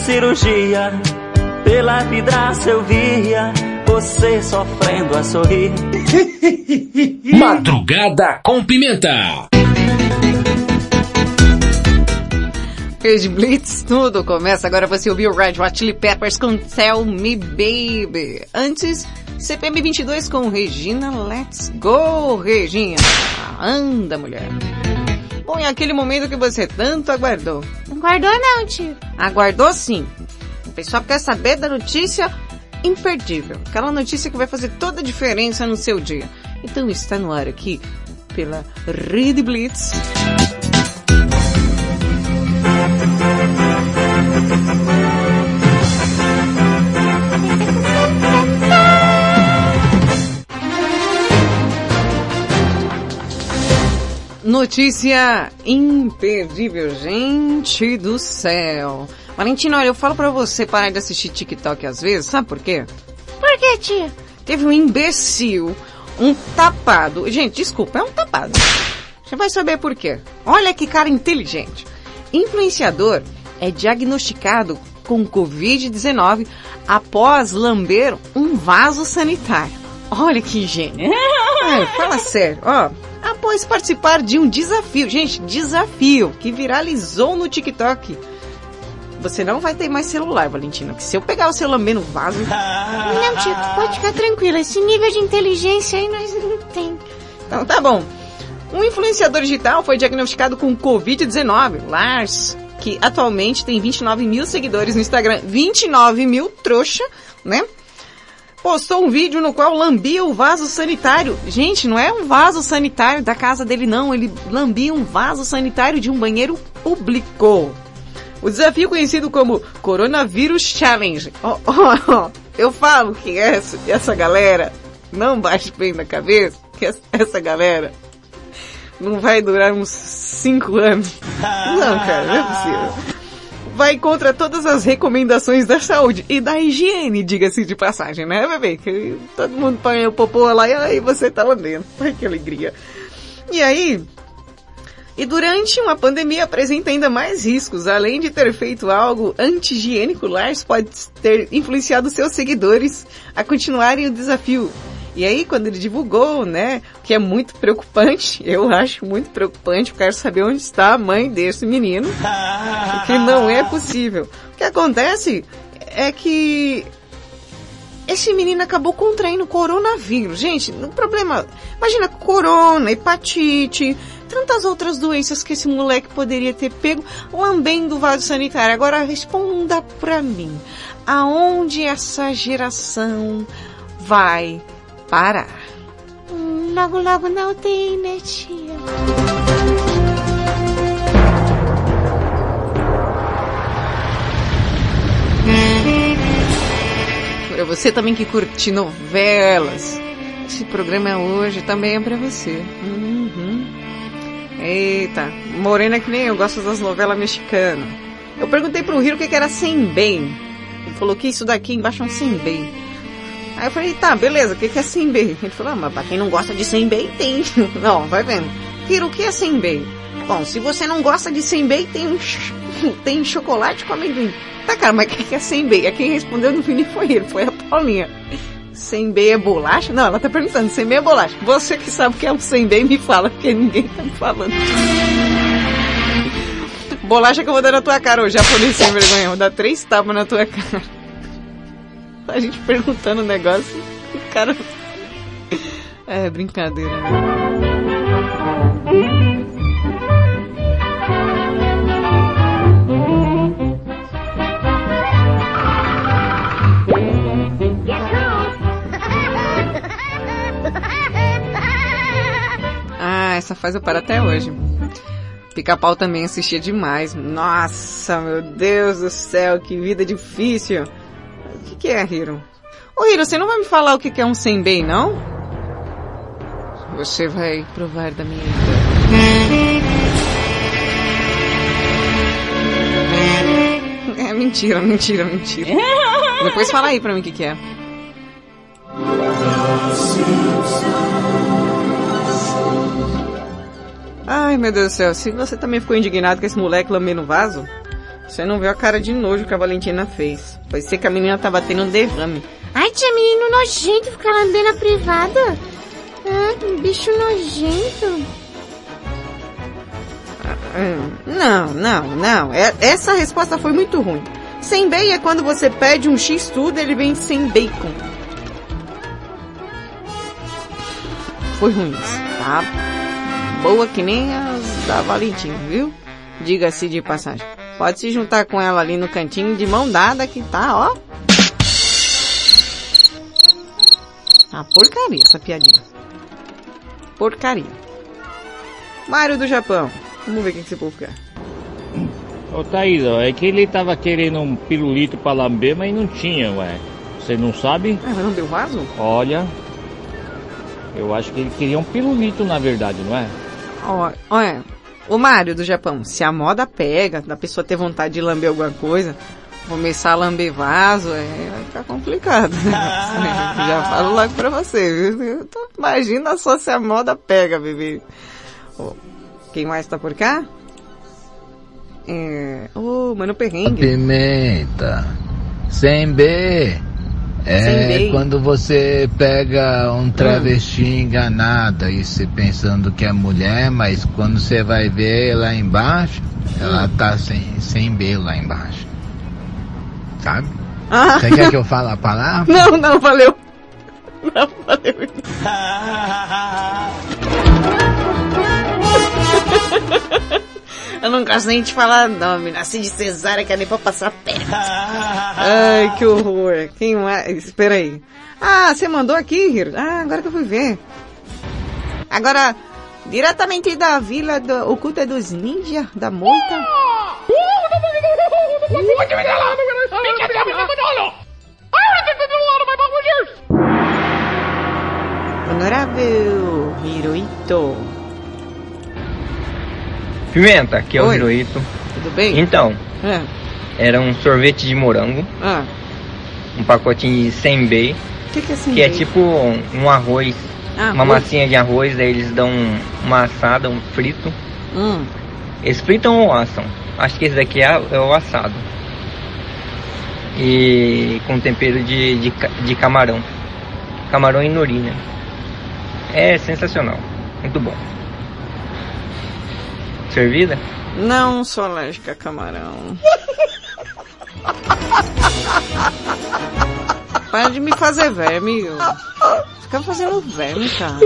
cirurgia. Pela vidraça eu via você sofrendo a sorrir. (laughs) Madrugada com Pimenta. Cage Blitz, tudo começa agora. Você ouviu Red Hot Chili Peppers com Tell Me Baby. Antes, CPM 22 com Regina Let's Go, Regina. Ah, anda, mulher. Põe aquele momento que você tanto aguardou. Aguardou não, tio. Aguardou sim. O pessoal quer é saber da notícia imperdível. Aquela notícia que vai fazer toda a diferença no seu dia. Então está no ar aqui pela Rede Blitz. Notícia imperdível, gente do céu. Valentina, olha, eu falo pra você parar de assistir TikTok às vezes, sabe por quê? Por que, tia? Teve um imbecil, um tapado. Gente, desculpa, é um tapado. Você vai saber por quê. Olha que cara inteligente. Influenciador é diagnosticado com Covid-19 após lamber um vaso sanitário. Olha que gênio. Ai, (laughs) fala sério, ó. Após participar de um desafio, gente, desafio que viralizou no TikTok. Você não vai ter mais celular, Valentina, que se eu pegar o seu lambendo no vaso... (laughs) Não, tia, tu pode ficar tranquila. Esse nível de inteligência aí nós não tem. Então tá bom. Um influenciador digital foi diagnosticado com Covid-19, Lars, que atualmente tem 29 mil seguidores no Instagram. 29 mil trouxa, né? Postou um vídeo no qual lambia o vaso sanitário. Gente, não é um vaso sanitário da casa dele não, ele lambia um vaso sanitário de um banheiro público. O desafio conhecido como Coronavírus Challenge. Oh, oh, oh. Eu falo que essa, essa galera não bate bem na cabeça, que essa, essa galera não vai durar uns 5 anos. (laughs) Não, cara, não é possível. Vai contra todas as recomendações da saúde e da higiene, diga-se de passagem, né, bebê? Que todo mundo põe o popô lá e aí você tá lambendo. (laughs) Ai, que alegria. E aí, e durante uma pandemia apresenta ainda mais riscos. Além de ter feito algo anti-higiênico, Lars pode ter influenciado seus seguidores a continuarem o desafio. E aí, quando ele divulgou, né, que é muito preocupante, (laughs) eu acho muito preocupante, eu quero saber onde está a mãe desse menino, (laughs) que não é possível. O que acontece é que esse menino acabou contraindo coronavírus. Gente, o problema, imagina corona, hepatite, tantas outras doenças que esse moleque poderia ter pego lambendo o vaso sanitário. Agora responda pra mim, aonde essa geração vai parar? Logo, logo não tem, né, tia? Pra você também que curte novelas. Esse programa hoje também é pra você. Uhum. Eita, morena que nem eu, gosto das novelas mexicanas. Eu perguntei pro Hiro o que que era Senbei. Ele falou que isso daqui embaixo é um Senbei. Aí eu falei, tá, beleza, o que que é Senbei? Ele falou, ah, mas pra quem não gosta de Senbei, tem. (laughs) Não, vai vendo. Hiro, o que é Senbei? Bom, se você não gosta de Senbei, tem um (laughs) tem chocolate com amendoim. Tá, cara, mas o que que é Senbei? É quem respondeu no fim foi ele, foi a Paulinha. Senbei é bolacha? Não, ela tá perguntando, Senbei é bolacha. Você que sabe o que é um Senbei, me fala, porque ninguém tá me falando. Bolacha que eu vou dar na tua cara, ô japonês sem vergonha. Vou dar três tapas na tua cara. A gente perguntando o negócio, o cara... É, brincadeira, né? Ah, essa faz eu paro até hoje. Pica-pau também assistia demais. Nossa, meu Deus do céu, que vida difícil. O que, que é, Hiro? Ô, Hiro, você não vai me falar o que, que é um senbei, não? Você vai provar da minha É mentira, mentira, mentira. Depois fala aí pra mim o que, que é. Ai, meu Deus do céu. Se você também ficou indignado com esse moleque lambendo vaso, você não viu a cara de nojo que a Valentina fez. Pode ser que a menina tava tendo um derrame. Ai, tia, menino nojento ficar lambendo a privada. Ah, que bicho nojento. Não, não, não. É- essa resposta foi muito ruim. Sem bacon é quando você pede um X tudo, ele vem sem bacon. Foi ruim, tá? Boa que nem as da Valentina, viu? Diga-se de passagem. Pode se juntar com ela ali no cantinho de mão dada que tá, ó. Ah, porcaria essa piadinha. Porcaria. Mário do Japão. Vamos ver o que esse povo quer. Ô Thaís, ó, é que ele tava querendo um pirulito pra lamber, mas não tinha, ué. Você não sabe? Ah, vai lamber o vaso? Olha. Eu acho que ele queria um pirulito, na verdade, não é? Ó, olha, o Mário do Japão, se a moda pega, da pessoa ter vontade de lamber alguma coisa, começar a lamber vaso, é, vai ficar complicado. (laughs) Né? Já falo logo pra você, viu? Imagina só se a moda pega, bebê. Quem mais tá por cá? É... Ô, Mano Perrengue. Pimenta. Sem B. É quando você pega um travesti enganada e você pensando que é mulher, mas quando você vai ver lá embaixo, ela tá sem, sem B lá embaixo. Sabe? Ah. Você quer que eu fale a palavra? (laughs) Não, não, valeu. Não, valeu. (laughs) Eu não gosto nem de falar nome. Nasci de cesárea que é nem pra passar perto. (laughs) Ai, que horror. Quem mais? Espera aí. Ah, você mandou aqui, Hiro? Ah, agora que eu fui ver. Agora, diretamente da vila do, oculta dos ninja, da moita. Honorável Hirohito. Pimenta, aqui é o Oi. Hirohito. Tudo bem? Então, Ah, era um sorvete de morango, ah. um pacotinho de senbei, O que, que é assim? que é tipo um arroz, Ah, uma arroz. massinha de arroz, daí eles dão uma assada, um frito. Hum. Eles fritam ou assam? Acho que esse daqui é, é o assado. E com tempero de, de, de camarão. Camarão e nori, né? É sensacional. Muito bom. Servida? Não sou alérgica a camarão. (laughs) Para de me fazer verme. eu. Fica fazendo verme, cara.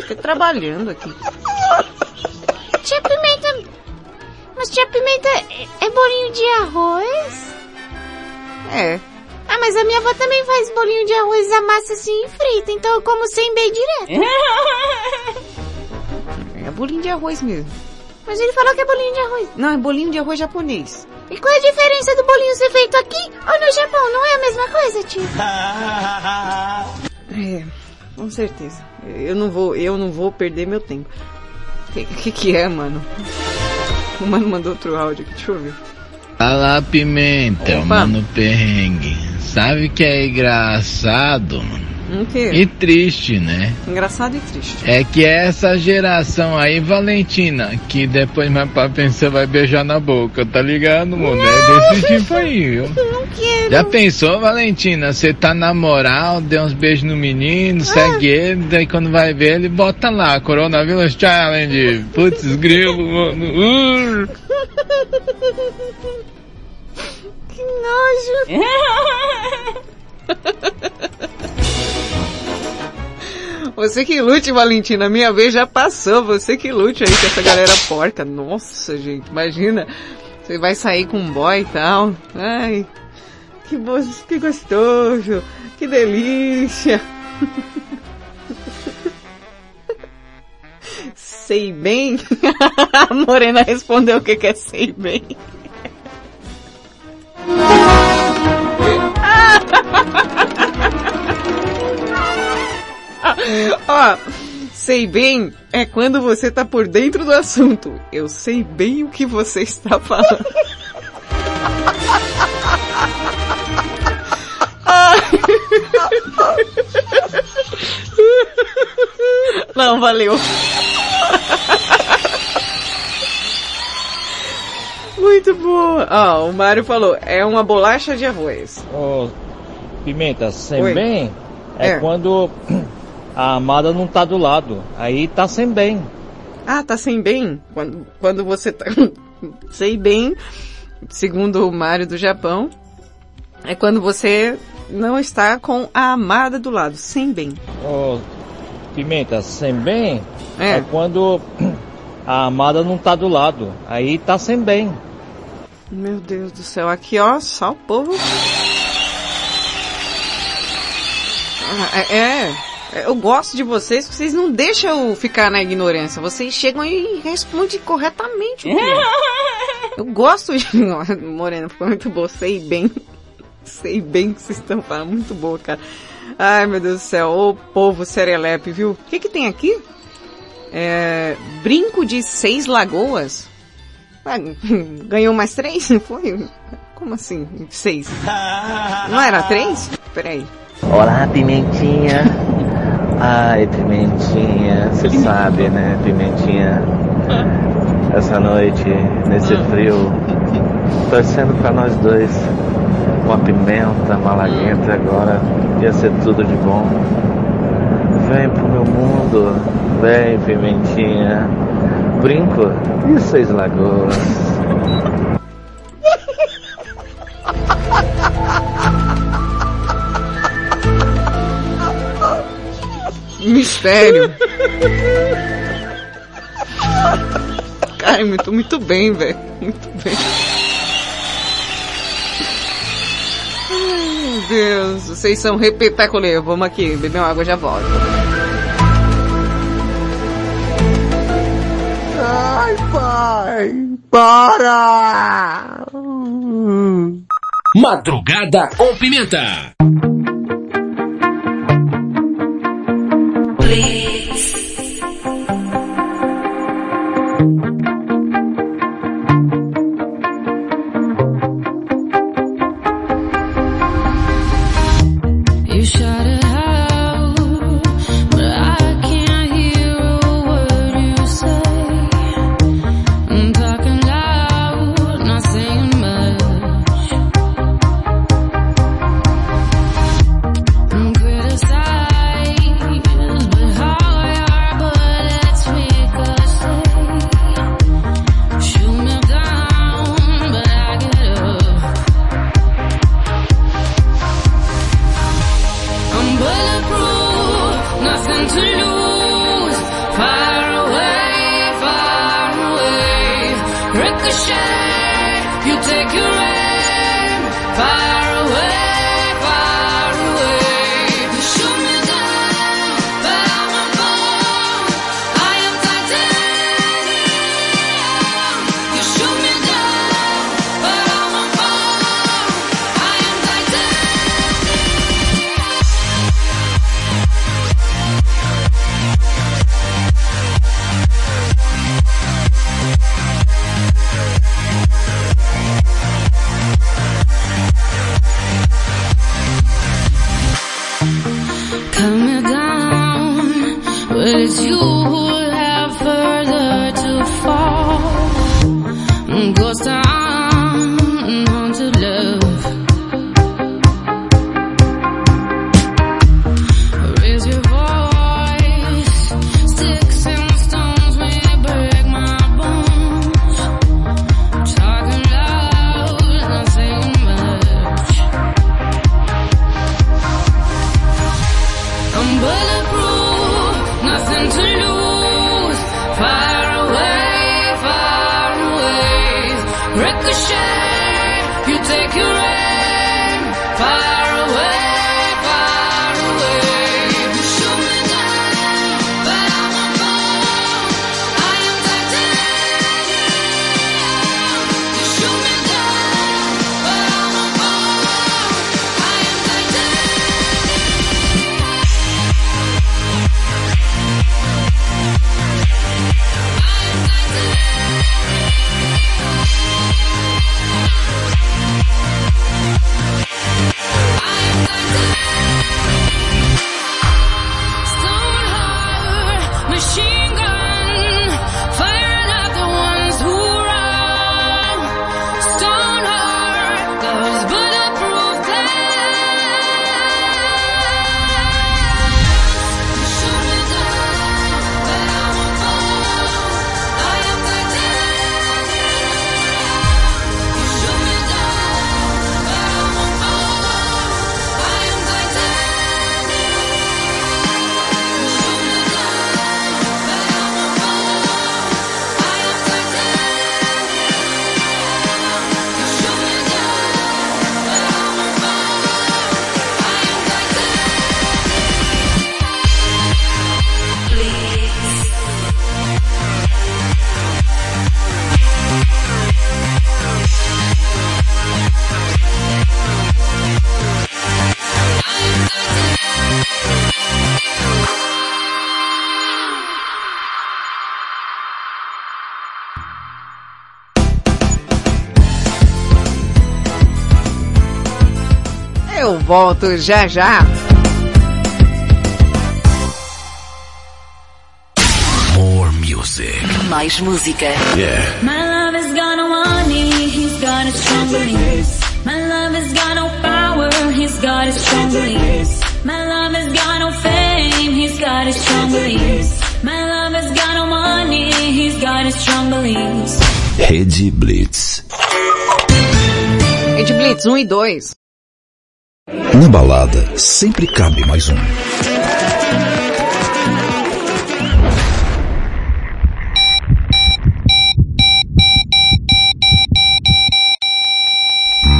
Fica trabalhando aqui. Tia Pimenta. Mas tia Pimenta é, é bolinho de arroz? É. Ah, mas a minha avó também faz bolinho de arroz a massa assim e frita, então eu como sem bem direto. (laughs) Bolinho de arroz mesmo. Mas ele falou que é bolinho de arroz. Não, é bolinho de arroz japonês. E qual é a diferença do bolinho ser feito aqui ou no Japão? Não é a mesma coisa, tio? (laughs) É, com certeza. Eu não vou, eu não vou perder meu tempo. O que, que que é, mano? O mano mandou outro áudio aqui, deixa eu ver. Fala pimenta, Opa. mano perrengue. Sabe que é engraçado, mano? E triste, né? Engraçado e triste. É que essa geração aí, Valentina, que depois mais pra pensar vai beijar na boca, tá ligado, mano? É desse tipo aí, viu? Não quero. Já pensou, Valentina? Você tá na moral, deu uns beijos no menino, segue ele, daí quando vai ver ele bota lá, Coronavírus Challenge. Putz, grilo, mano. Uh. (laughs) Que nojo. (laughs) (laughs) Você que lute, Valentina. Minha vez já passou. Você que lute aí com essa galera porca. Nossa, gente. Imagina. Você vai sair com um boy e tal. Ai. Que, bo... que gostoso. Que delícia. (laughs) sei bem? (laughs) A Morena respondeu o que que é sei bem. (laughs) Ó, sei bem é quando você tá por dentro do assunto. Eu sei bem o que você está falando. (laughs) Não, valeu. Muito boa. Ó, o Mário falou, é uma bolacha de arroz. Ô, Pimenta, sem Oi. bem é, É. quando a amada não tá do lado. Aí tá sem bem. Ah, tá sem bem? Quando, quando você tá... (laughs) sei bem, segundo o Mário do Japão, é quando você não está com a amada do lado, sem bem. Ô, Pimenta, sem bem É. é quando a amada não tá do lado. Aí tá sem bem. Meu Deus do céu, aqui ó, só o povo. Ah, é, é, eu gosto de vocês, porque vocês não deixam eu ficar na ignorância. Vocês chegam e respondem corretamente. pô. (laughs) Eu gosto de. (laughs) Morena, ficou muito boa, sei bem. Sei bem que vocês estão falando, muito boa, cara. Ai, meu Deus do céu, ô povo serelepe, viu? O que que tem aqui? É, brinco de seis lagoas? Ah, (laughs) ganhou mais três? Não foi? Como assim? Seis? Não era três? Peraí. Olá, Pimentinha. (laughs) Ai, Pimentinha, você sabe, né, Pimentinha? Essa noite, nesse frio, torcendo pra nós dois. Com a pimenta, malagueta, agora ia ser tudo de bom. Vem pro meu mundo, vem, Pimentinha. Brinco e Seis Lagoas. (laughs) Mistério. Cara, muito, muito bem, velho. Muito bem. Ai, meu Deus, vocês são repetaculê. Vamos aqui, beber uma água já volto. Ai, pai, para! Madrugada com Pimenta. You volto já já. More music. Mais música. Yeah. My love has got no money, he's got his strong beliefs. My love has got no power, he's got his strong beliefs. My love has got no fame, he's got his strong beliefs. My love has got no money, he's got his strong beliefs. Rede Blitz. Rede Blitz 1 e 2. Na balada, sempre cabe mais um.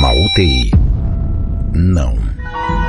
Na UTI. Não.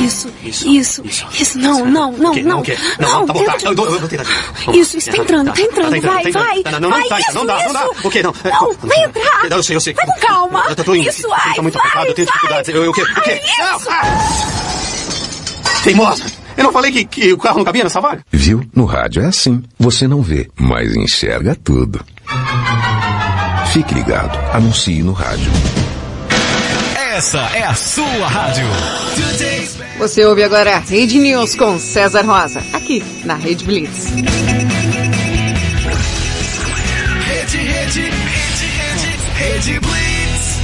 Isso, isso, isso, não, não, não, não. O quê? Não, tá bom, tá. Eu vou- novo. eu vou tentar de novo. Vamos. Isso, isso, tá entrando, tá entrando, Tá entrando, vai, tá vai. Não, não, vai, não tá, isso, não dá, não dá. isso. O quê? Não. Não, vai entrar. Eu sei, eu sei. Vai com calma. Eu tô indo. Isso, vai, Tá muito apertado, eu tenho dificuldades. Eu, eu, o quê? O quê? Isso. Teimosa! Eu não falei que, que o carro não cabia nessa vaga? Viu? No rádio é assim. Você não vê, mas enxerga tudo. Fique ligado. Anuncie no rádio. Essa é a sua rádio. Você ouve agora a Rede News com César Rosa, aqui na Rede Blitz. Rede, rede, rede, rede, Blitz.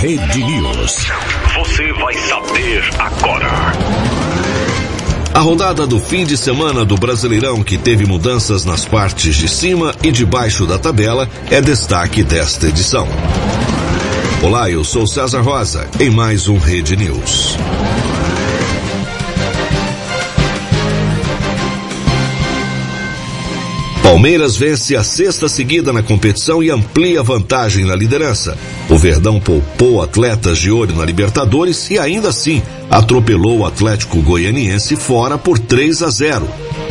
Rede News. Você vai saber agora. A rodada do fim de semana do Brasileirão, que teve mudanças nas partes de cima e de baixo da tabela, é destaque desta edição. Olá, eu sou César Rosa, em mais um Rede News. Palmeiras vence a sexta seguida na competição e amplia vantagem na liderança. O Verdão poupou atletas de olho na Libertadores e ainda assim atropelou o Atlético Goianiense fora por 3 a 0.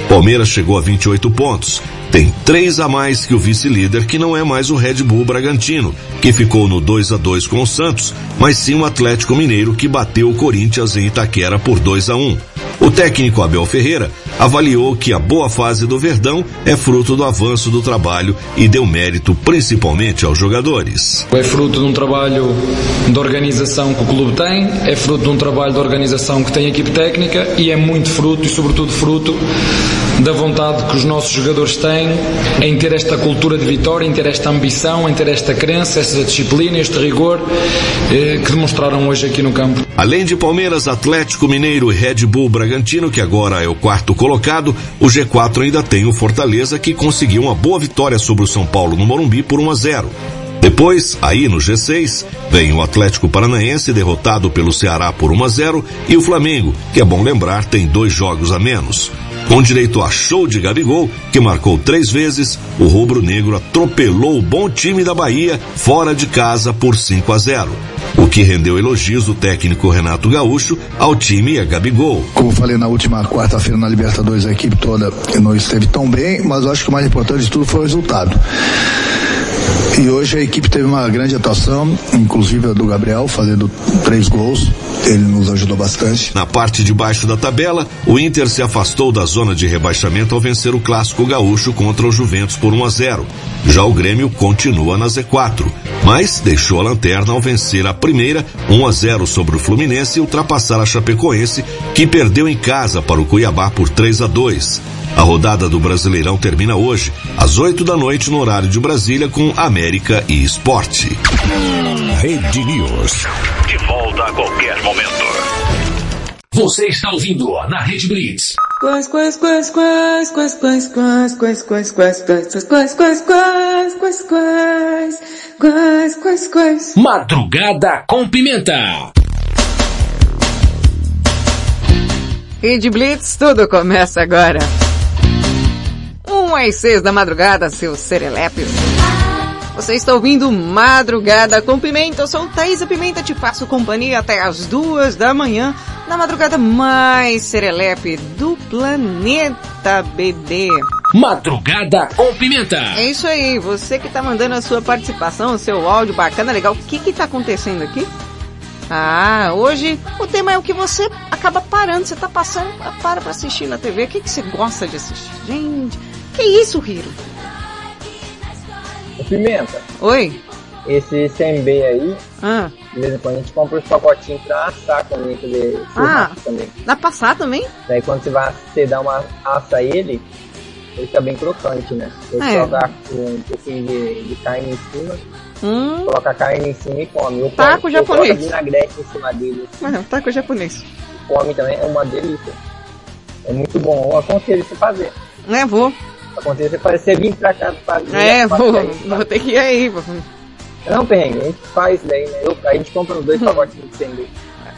Palmeiras chegou a 28 pontos. Tem três a mais que o vice-líder, que não é mais o Red Bull Bragantino, que ficou no 2 a 2 com o Santos, mas sim o Atlético Mineiro, que bateu o Corinthians em Itaquera por 2 a 1. O técnico Abel Ferreira avaliou que a boa fase do Verdão é fruto do avanço do trabalho e deu mérito principalmente aos jogadores. É fruto de um trabalho de organização que o clube tem, é fruto de um trabalho de organização que tem a equipe técnica e é muito fruto e sobretudo fruto da vontade que os nossos jogadores têm em ter esta cultura de vitória, em ter esta ambição, em ter esta crença, esta disciplina, este rigor eh, que demonstraram hoje aqui no campo. Além de Palmeiras, Atlético Mineiro e Red Bull Bragantino, que agora é o quarto colocado, o G4 ainda tem o Fortaleza, que conseguiu uma boa vitória sobre o São Paulo no Morumbi por 1 a 0. Depois, aí no G6, vem o Atlético Paranaense derrotado pelo Ceará por 1 a 0 e o Flamengo, que é bom lembrar, tem dois jogos a menos. Com direito a show de Gabigol, que marcou três vezes, o rubro-negro atropelou o bom time da Bahia fora de casa por 5 a 0. O que rendeu elogios do técnico Renato Gaúcho ao time e a Gabigol. Como falei na última quarta-feira na Libertadores, a equipe toda não esteve tão bem, mas acho que o mais importante de tudo foi o resultado. E hoje a equipe teve uma grande atuação, inclusive a do Gabriel, fazendo três gols. Ele nos ajudou bastante. Na parte de baixo da tabela, o Inter se afastou da zona de rebaixamento ao vencer o clássico gaúcho contra o Juventus por 1 a 0. Já o Grêmio continua na Z4, mas deixou a lanterna ao vencer a primeira 1 a 0 sobre o Fluminense e ultrapassar a Chapecoense, que perdeu em casa para o Cuiabá por 3 a 2. A rodada do Brasileirão termina hoje, às 8 da noite, no horário de Brasília, com América e Esporte. Rede News. De volta a qualquer momento. Você está ouvindo na Rede Blitz. Quais, quais, quais, quais, quais, quais, quais, quais, quais, quais, quais, quais, quais, quais, quais, quais, quais, quais, quais, quais. Madrugada com Pimenta. Rede Blitz, tudo começa agora. Um às seis da madrugada, seus serelepes. Você está ouvindo Madrugada com Pimenta. Eu sou Thaisa Pimenta, te faço companhia até as duas da manhã, na madrugada mais serelepe do planeta, bebê. Madrugada com Pimenta. É isso aí, você que tá mandando a sua participação, o seu áudio bacana, legal. O que que tá acontecendo aqui? Ah, hoje o tema é o que você acaba parando, você tá passando, para pra assistir na TV. O que que você gosta de assistir? Gente, que isso, Hiro? Ô, Pimenta, Oi? esse CMB aí, Ah, de vez em quando a gente compra os pacotinhos pra assar também, fazer Ah. churrasco também. dá pra passar também? Daí quando você vai você dá uma assa ele, ele fica bem crocante, né? Você É. coloca um pouquinho de, de carne em cima, Hum, coloca a carne em cima e come. Eu Taco eu japonês. coloco vinagrete em cima dele, mas não, tá com o japonês. come também, é uma delícia. É muito bom, eu aconselho você fazer. É, vou. Fazer, você vir pra cá fazer. É, vou, aí. vou ter que ir aí. vou- Não, perrengue, a gente faz daí, né? Eu, a gente compra os dois pacotinhos de CMB.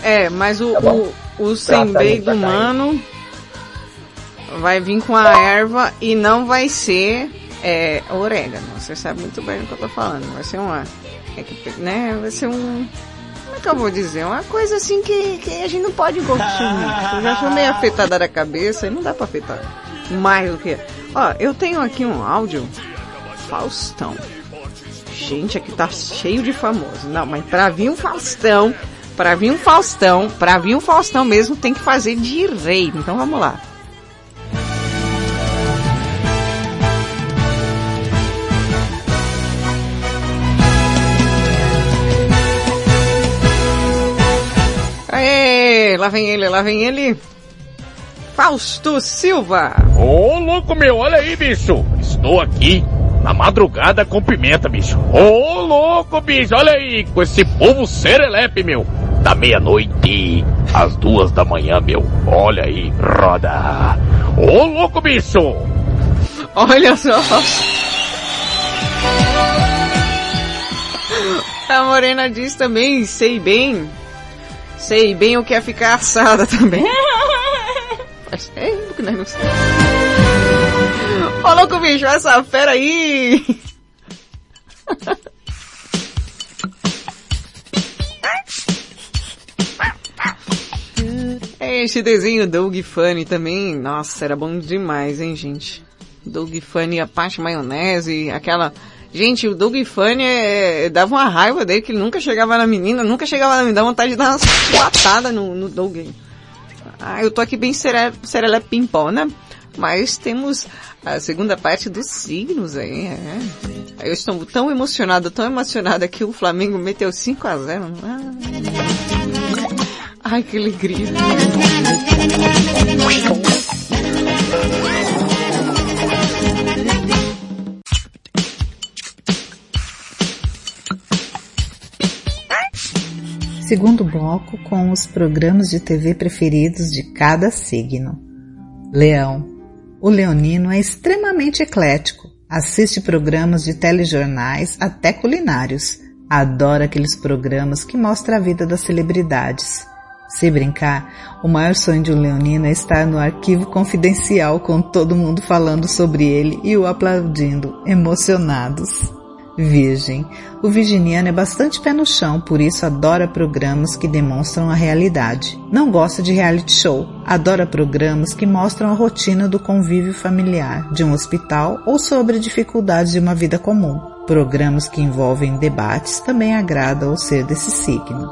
É, mas o, Tá o, o senbei do mano vai vir com a erva e não vai ser é, orégano. Você sabe muito bem do que eu tô falando. Vai ser uma. É que, né? Vai ser um. Como é que eu vou dizer? Uma coisa assim que, que a gente não pode consumir. Eu já sou meio afetada da cabeça e não dá pra afetar mais do que. Ó, eu tenho aqui um áudio. Faustão. Gente, aqui tá cheio de famoso. Não, mas pra vir um Faustão, pra vir um Faustão, pra vir um Faustão mesmo, tem que fazer direito. Então vamos lá. Aê, lá vem ele, lá vem ele. Fausto Silva. Ô, louco meu, olha aí, bicho. Estou aqui na madrugada com pimenta, bicho. Ô, louco, bicho, olha aí, com esse povo serelepe, meu. Da meia-noite às duas da manhã, meu. Olha aí, roda. Ô, louco, bicho. Olha só. A Morena diz também, sei bem. Sei bem o que é ficar assada também. (laughs) Faz tempo que nós não sabemos. Ô louco bicho, essa fera aí! Este desenho Doug Funny também, nossa, era bom demais, hein, gente? Doug Funny, a parte maionese, aquela... Gente, o Doug Funny é, dava uma raiva dele que ele nunca chegava na menina, nunca chegava na menina, dá vontade de dar uma patada no, no Doug. Ah, eu tô aqui bem serele, serelepe pimpona, mas temos a segunda parte dos signos aí, é. Eu estou tão emocionada, tão emocionada que o Flamengo meteu 5 a 0 ah. Ai, que alegria. Segundo bloco com os programas de TV preferidos de cada signo. Leão. O leonino é extremamente eclético. Assiste programas de telejornais até culinários. Adora aqueles programas que mostram a vida das celebridades. Se brincar, o maior sonho de um leonino é estar no arquivo confidencial com todo mundo falando sobre ele e o aplaudindo, emocionados. Virgem. O virginiano é bastante pé no chão, por isso adora programas que demonstram a realidade. Não gosta de reality show, adora programas que mostram a rotina do convívio familiar, de um hospital ou sobre dificuldades de uma vida comum. Programas que envolvem debates também agrada ao ser desse signo.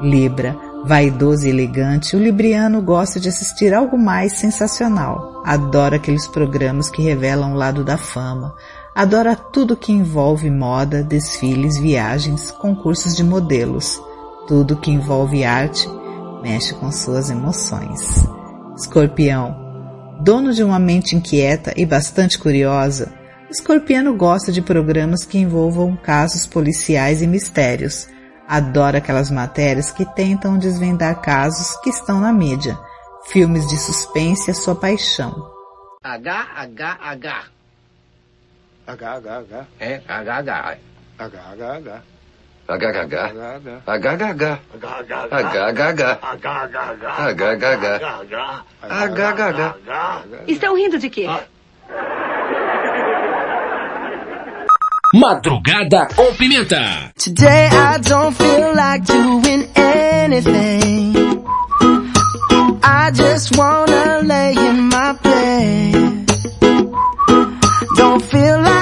Libra. Vaidoso e elegante, o libriano gosta de assistir algo mais sensacional. Adora aqueles programas que revelam o lado da fama. Adora tudo que envolve moda, desfiles, viagens, concursos de modelos. Tudo que envolve arte mexe com suas emoções. Escorpião. Dono de uma mente inquieta e bastante curiosa, escorpiano gosta de programas que envolvam casos policiais e mistérios. Adora aquelas matérias que tentam desvendar casos que estão na mídia. Filmes de suspense é sua paixão. H, H, H. Agá, É, HHH. HHH. HHH. HHH. agá, HHH. HHH. Estão rindo de quê? Madrugada com Pimenta. Today I don't feel like doing anything. I just wanna lay in my bed. Don't feel like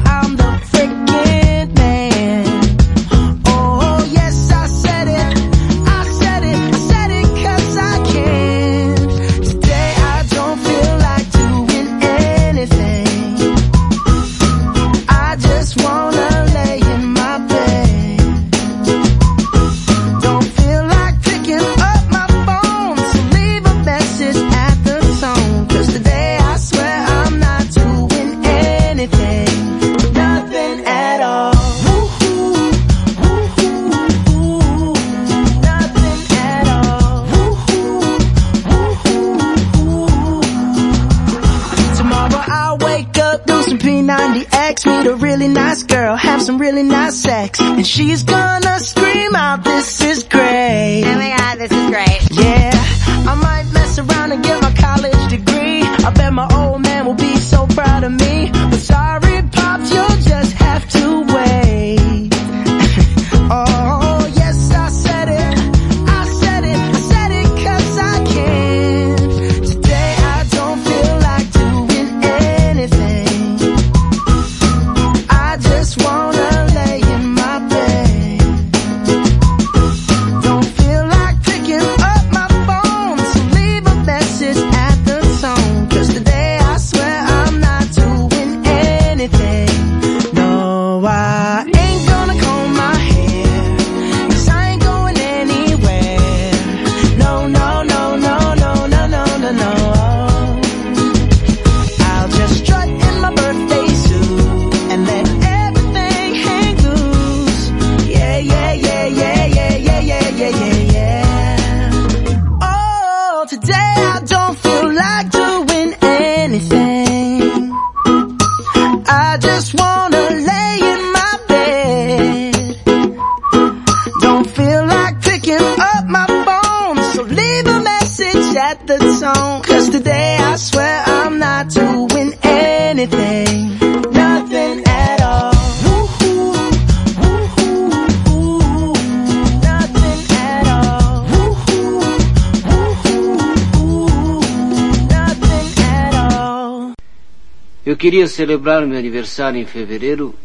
queria celebrar meu aniversário em fevereiro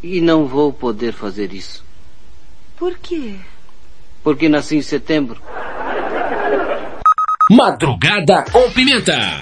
e não vou poder fazer isso. Por quê? Porque nasci em setembro. Madrugada com pimenta.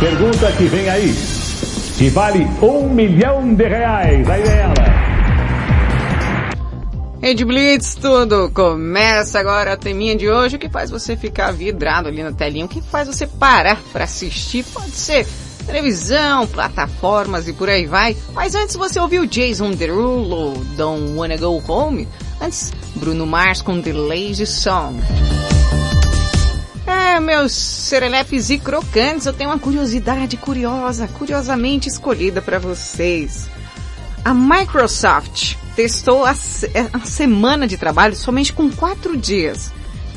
Pergunta que vem aí. Que vale um milhão de reais. Aí vem ela. Rede Blitz, tudo começa agora a teminha de hoje, o que faz você ficar vidrado ali na telinha, o que faz você parar para assistir, pode ser televisão, plataformas e por aí vai. Mas antes você ouviu Jason Derulo, Don't Wanna Go Home, antes Bruno Mars com The Lazy Song. É, meus serelepes e crocantes, eu tenho uma curiosidade curiosa, curiosamente escolhida para vocês. A Microsoft testou a, a, semana de trabalho somente com quatro dias.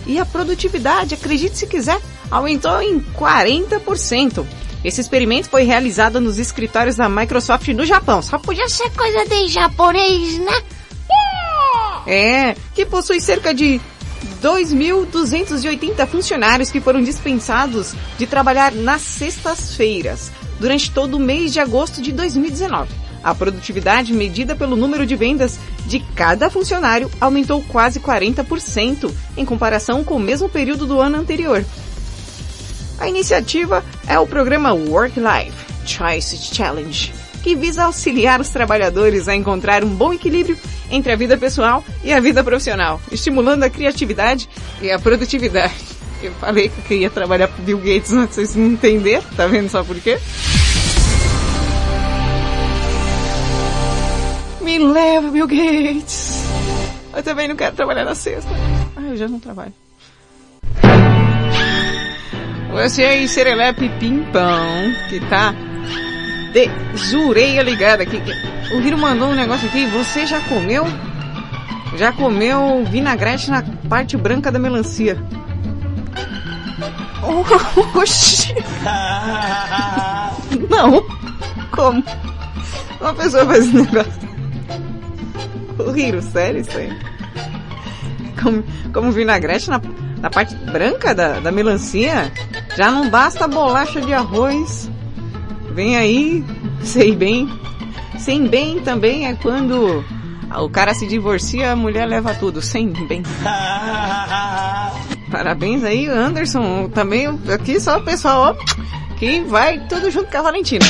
E a produtividade, acredite se quiser, aumentou em 40%. Esse experimento foi realizado nos escritórios da Microsoft no Japão. Só podia ser coisa de japonês, né? É, que possui cerca de 2.280 funcionários que foram dispensados de trabalhar nas sextas-feiras durante todo o mês de agosto de 2019. A produtividade medida pelo número de vendas de cada funcionário aumentou quase 40% em comparação com o mesmo período do ano anterior. A iniciativa é o programa Work Life Choice Challenge, que visa auxiliar os trabalhadores a encontrar um bom equilíbrio entre a vida pessoal e a vida profissional, estimulando a criatividade e a produtividade. Eu falei que eu queria trabalhar para Bill Gates, não sei se não entender, tá vendo só por quê? Me leva, Bill Gates! Eu também não quero trabalhar na sexta. Ah, eu já não trabalho. Você aí, Serelepe Pimpão, que tá de zureia ligada aqui. O Viro mandou um negócio aqui. Você já comeu? Já comeu vinagrete na parte branca da melancia? (laughs) Oxi! Não! Como? Uma pessoa faz esse negócio. O Hiro, sério isso aí? Como, como vinagrete na, na parte branca da, da melancia? Já não basta bolacha de arroz. Vem aí, sei bem. Sem bem também é quando o cara se divorcia, a mulher leva tudo. Sem bem. (laughs) Parabéns aí, Anderson. Também aqui só o pessoal, ó, que vai tudo junto com a Valentina.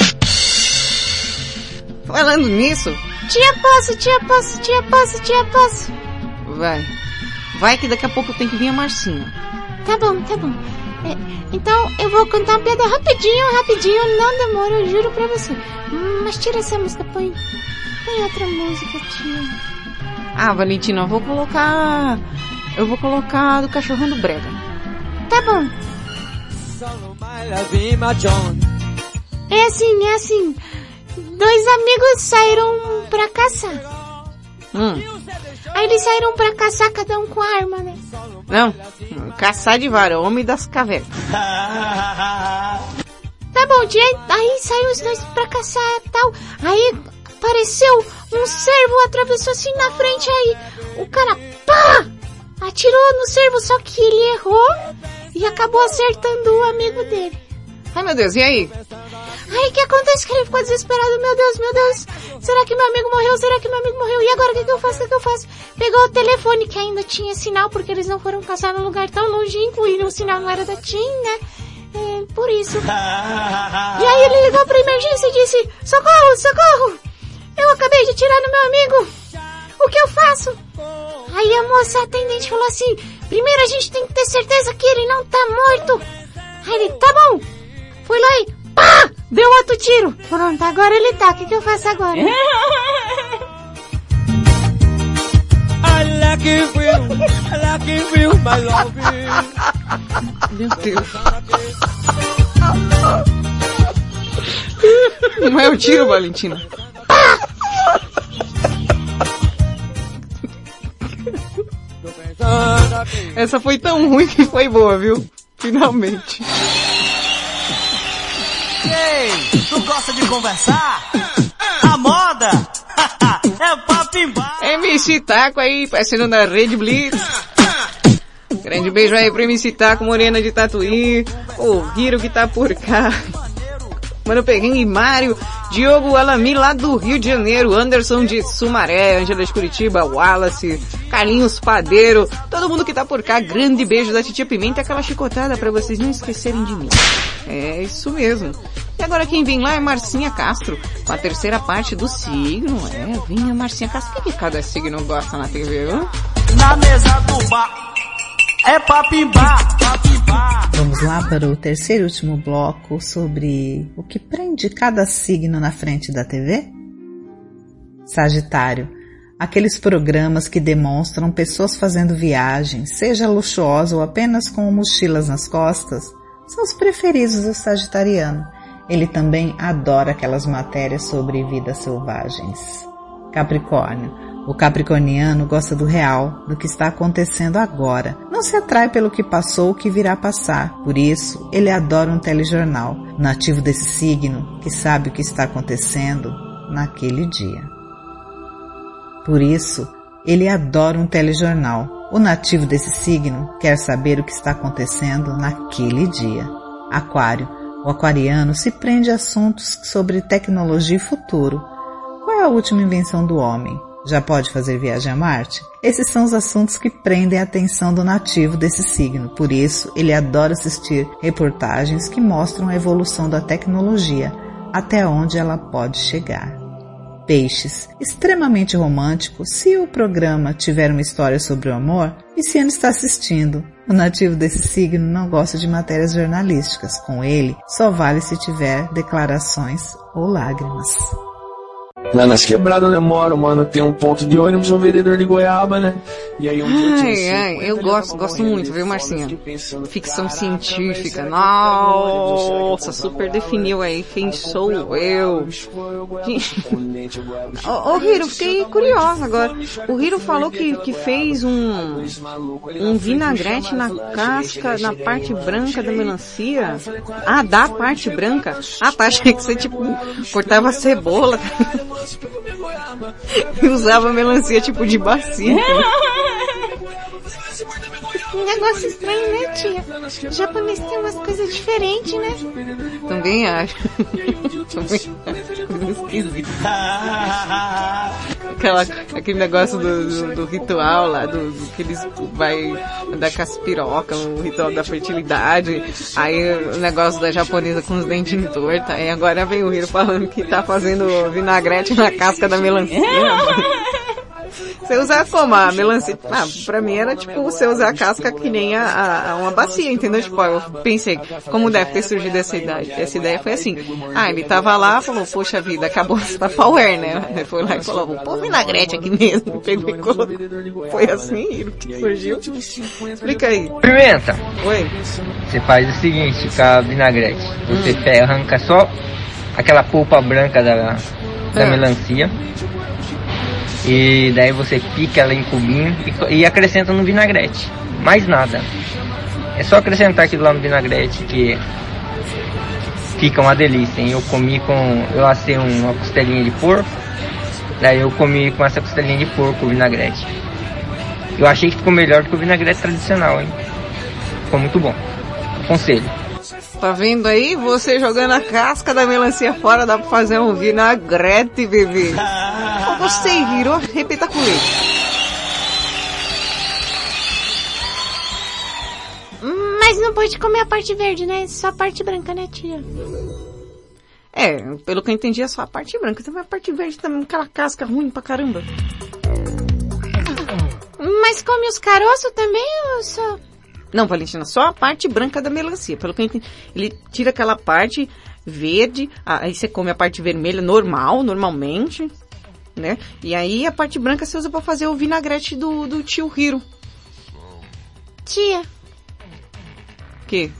Falando nisso, Tia posso, tia posso, tia posso, tia posso. Vai. Vai que daqui a pouco tem que vir a Marcinha. Tá bom, tá bom. Então eu vou contar uma piada rapidinho, rapidinho, não demora, eu juro pra você. Mas tira essa música, põe. Põe outra música, tia. Ah, Valentina, eu vou colocar. Eu vou colocar do cachorrão do Brega. Tá bom. É assim, é assim. Dois amigos saíram pra caçar. Hum. Aí eles saíram pra caçar, cada um com a arma, né? Não, caçar de vara, homem das cavernas. (laughs) Tá bom, tia. Aí saiu os dois pra caçar e tal. Aí apareceu um cervo, atravessou assim na frente, aí o cara, pá! Atirou no cervo, só que ele errou e acabou acertando o amigo dele. Ai meu Deus, e aí? Aí o que acontece? Que ele ficou desesperado. Meu Deus, meu Deus. Será que meu amigo morreu? Será que meu amigo morreu? E agora o que, que eu faço? O que, que eu faço? Pegou o telefone que ainda tinha sinal, porque eles não foram caçar num lugar tão longínquo e o sinal não era da TIM, né? É, por isso. (laughs) e aí ele ligou pra emergência e disse, socorro, socorro! Eu acabei de atirar no meu amigo. O que eu faço? Aí a moça atendente falou assim, primeiro a gente tem que ter certeza que ele não tá morto. Aí ele, tá bom. Fui lá e pá! Deu outro tiro. Pronto, agora ele tá. O que, que eu faço agora? Love. Meu Deus. Não é o tiro, Valentina. Essa foi tão ruim que foi boa, viu? Finalmente. Ei, tu gosta de conversar? A moda (laughs) é papo embaixo. MC Taco aí, parceiro da Rede Blitz. Grande beijo aí pro MC Taco, Morena de Tatuí. O Hiro que tá por cá. Mano Perrengue e Mário, Diogo Alami lá do Rio de Janeiro, Anderson de Sumaré, Angela de Curitiba, Wallace, Carlinhos Padeiro, todo mundo que tá por cá, grande beijo da Titia Pimenta, aquela chicotada para vocês não esquecerem de mim. É isso mesmo. E agora quem vem lá é Marcinha Castro, com a terceira parte do signo. É, vinha Marcinha Castro. O que, que cada signo gosta na TV, viu? Na mesa do bar é. Vamos lá para o terceiro e último bloco sobre o que prende cada signo na frente da TV? Sagitário. Aqueles programas que demonstram pessoas fazendo viagens, seja luxuosa ou apenas com mochilas nas costas, são os preferidos do sagitariano. Ele também adora aquelas matérias sobre vidas selvagens. Capricórnio. O capricorniano gosta do real, do que está acontecendo agora. Não se atrai pelo que passou ou que virá passar. Por isso, ele adora um telejornal, nativo desse signo, que sabe o que está acontecendo naquele dia. Por isso, ele adora um telejornal. O nativo desse signo quer saber o que está acontecendo naquele dia. Aquário. O aquariano se prende a assuntos sobre tecnologia e futuro. Qual é a última invenção do homem? Já pode fazer viagem a Marte? Esses são os assuntos que prendem a atenção do nativo desse signo. Por isso, ele adora assistir reportagens que mostram a evolução da tecnologia, até onde ela pode chegar. Peixes, extremamente romântico, se o programa tiver uma história sobre o amor, Viciano está assistindo. O nativo desse signo não gosta de matérias jornalísticas. Com ele, só vale se tiver declarações ou lágrimas. Lá nas quebradas onde eu moro, mano, tem um ponto de ônibus, um vendedor de goiaba, né? E aí um Ai, ai, eu gosto, gosto muito, viu, Marcinha? Ficção científica, é que é nossa, super definiu aí quem sou eu. Ô, Hiro, fiquei curiosa agora. O Hiro falou que, que fez um, um vinagrete na casca, na parte branca da melancia. Ah, da parte branca? Ah, tá, achei que você tipo, cortava cebola e usava melancia tipo de bacia. Um negócio estranho, né, tia? O japonês tem umas coisas diferentes, né? Também acho. Acho. Aquela, aquele negócio do, do, do ritual lá, do, do que eles vai da caspiroca, o ritual da fertilidade, aí o negócio da japonesa com os dentes tortos, aí agora vem o Hiro falando que tá fazendo vinagrete na casca da melancia. (laughs) Você usar como? A melancia? Ah, pra mim era tipo você usar a casca que nem a, a- uma bacia, entendeu? Tipo, eu pensei, como deve ter surgido essa ideia? Essa ideia foi assim. Ah, ele tava lá, falou, poxa vida, acabou essa Tupperware, né? Ele foi lá e falou, vou pôr vinagrete aqui mesmo. (laughs) Pegou e colocou. Foi assim que surgiu. Explica aí. Pimenta. Oi. Você faz o seguinte com a vinagrete. Você pega, arranca só aquela polpa branca da, da Ah. melancia. E daí você pica ela em cubinho e, e acrescenta no vinagrete. Mais nada. É só acrescentar aquilo lá no vinagrete que fica uma delícia. hein? Eu comi com. Eu assei uma costelinha de porco. Daí eu comi com essa costelinha de porco o vinagrete. Eu achei que ficou melhor do que o vinagrete tradicional, hein? Ficou muito bom. Aconselho. Tá vendo aí? Você jogando a casca da melancia fora, dá pra fazer um vinagrete, bebê. Gostei, Hiro. Repita com ele. Hum, Mas não pode comer a parte verde, né? Só a parte branca, né, tia? É, pelo que eu entendi é só a parte branca. Então a parte verde também, aquela casca ruim pra caramba. Mas come os caroços também ou só... Não, Valentina, só a parte branca da melancia. Pelo que eu entendi, ele tira aquela parte verde, aí você come a parte vermelha normal, normalmente, né? E aí a parte branca você usa pra fazer o vinagrete do, do tio Hiro. Tia, Que?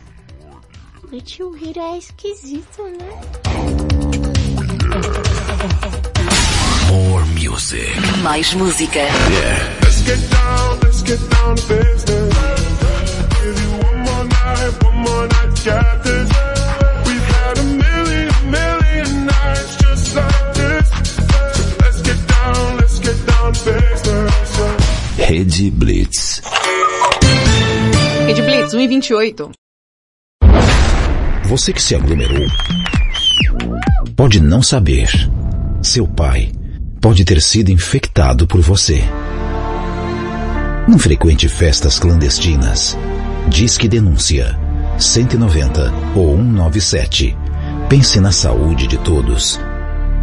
o tio Hiro é esquisito, né? More music. Mais música. Yeah. Let's get down, let's get down to business. Rede Blitz. Rede Blitz, 1 e 28. Você que se aglomerou Pode não saber. Seu pai pode ter sido infectado por você. Não frequente festas clandestinas. Diz que denúncia 190 ou 197. Pense na saúde de todos.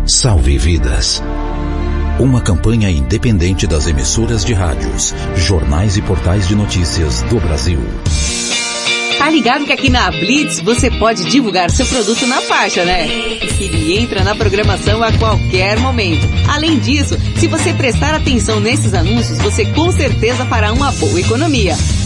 Salve vidas. Uma campanha independente das emissoras de rádios, jornais e portais de notícias do Brasil. Tá ligado que aqui na Blitz você pode divulgar seu produto na faixa, né? Ele entra na programação a qualquer momento. Além disso, se você prestar atenção nesses anúncios, você com certeza fará uma boa economia.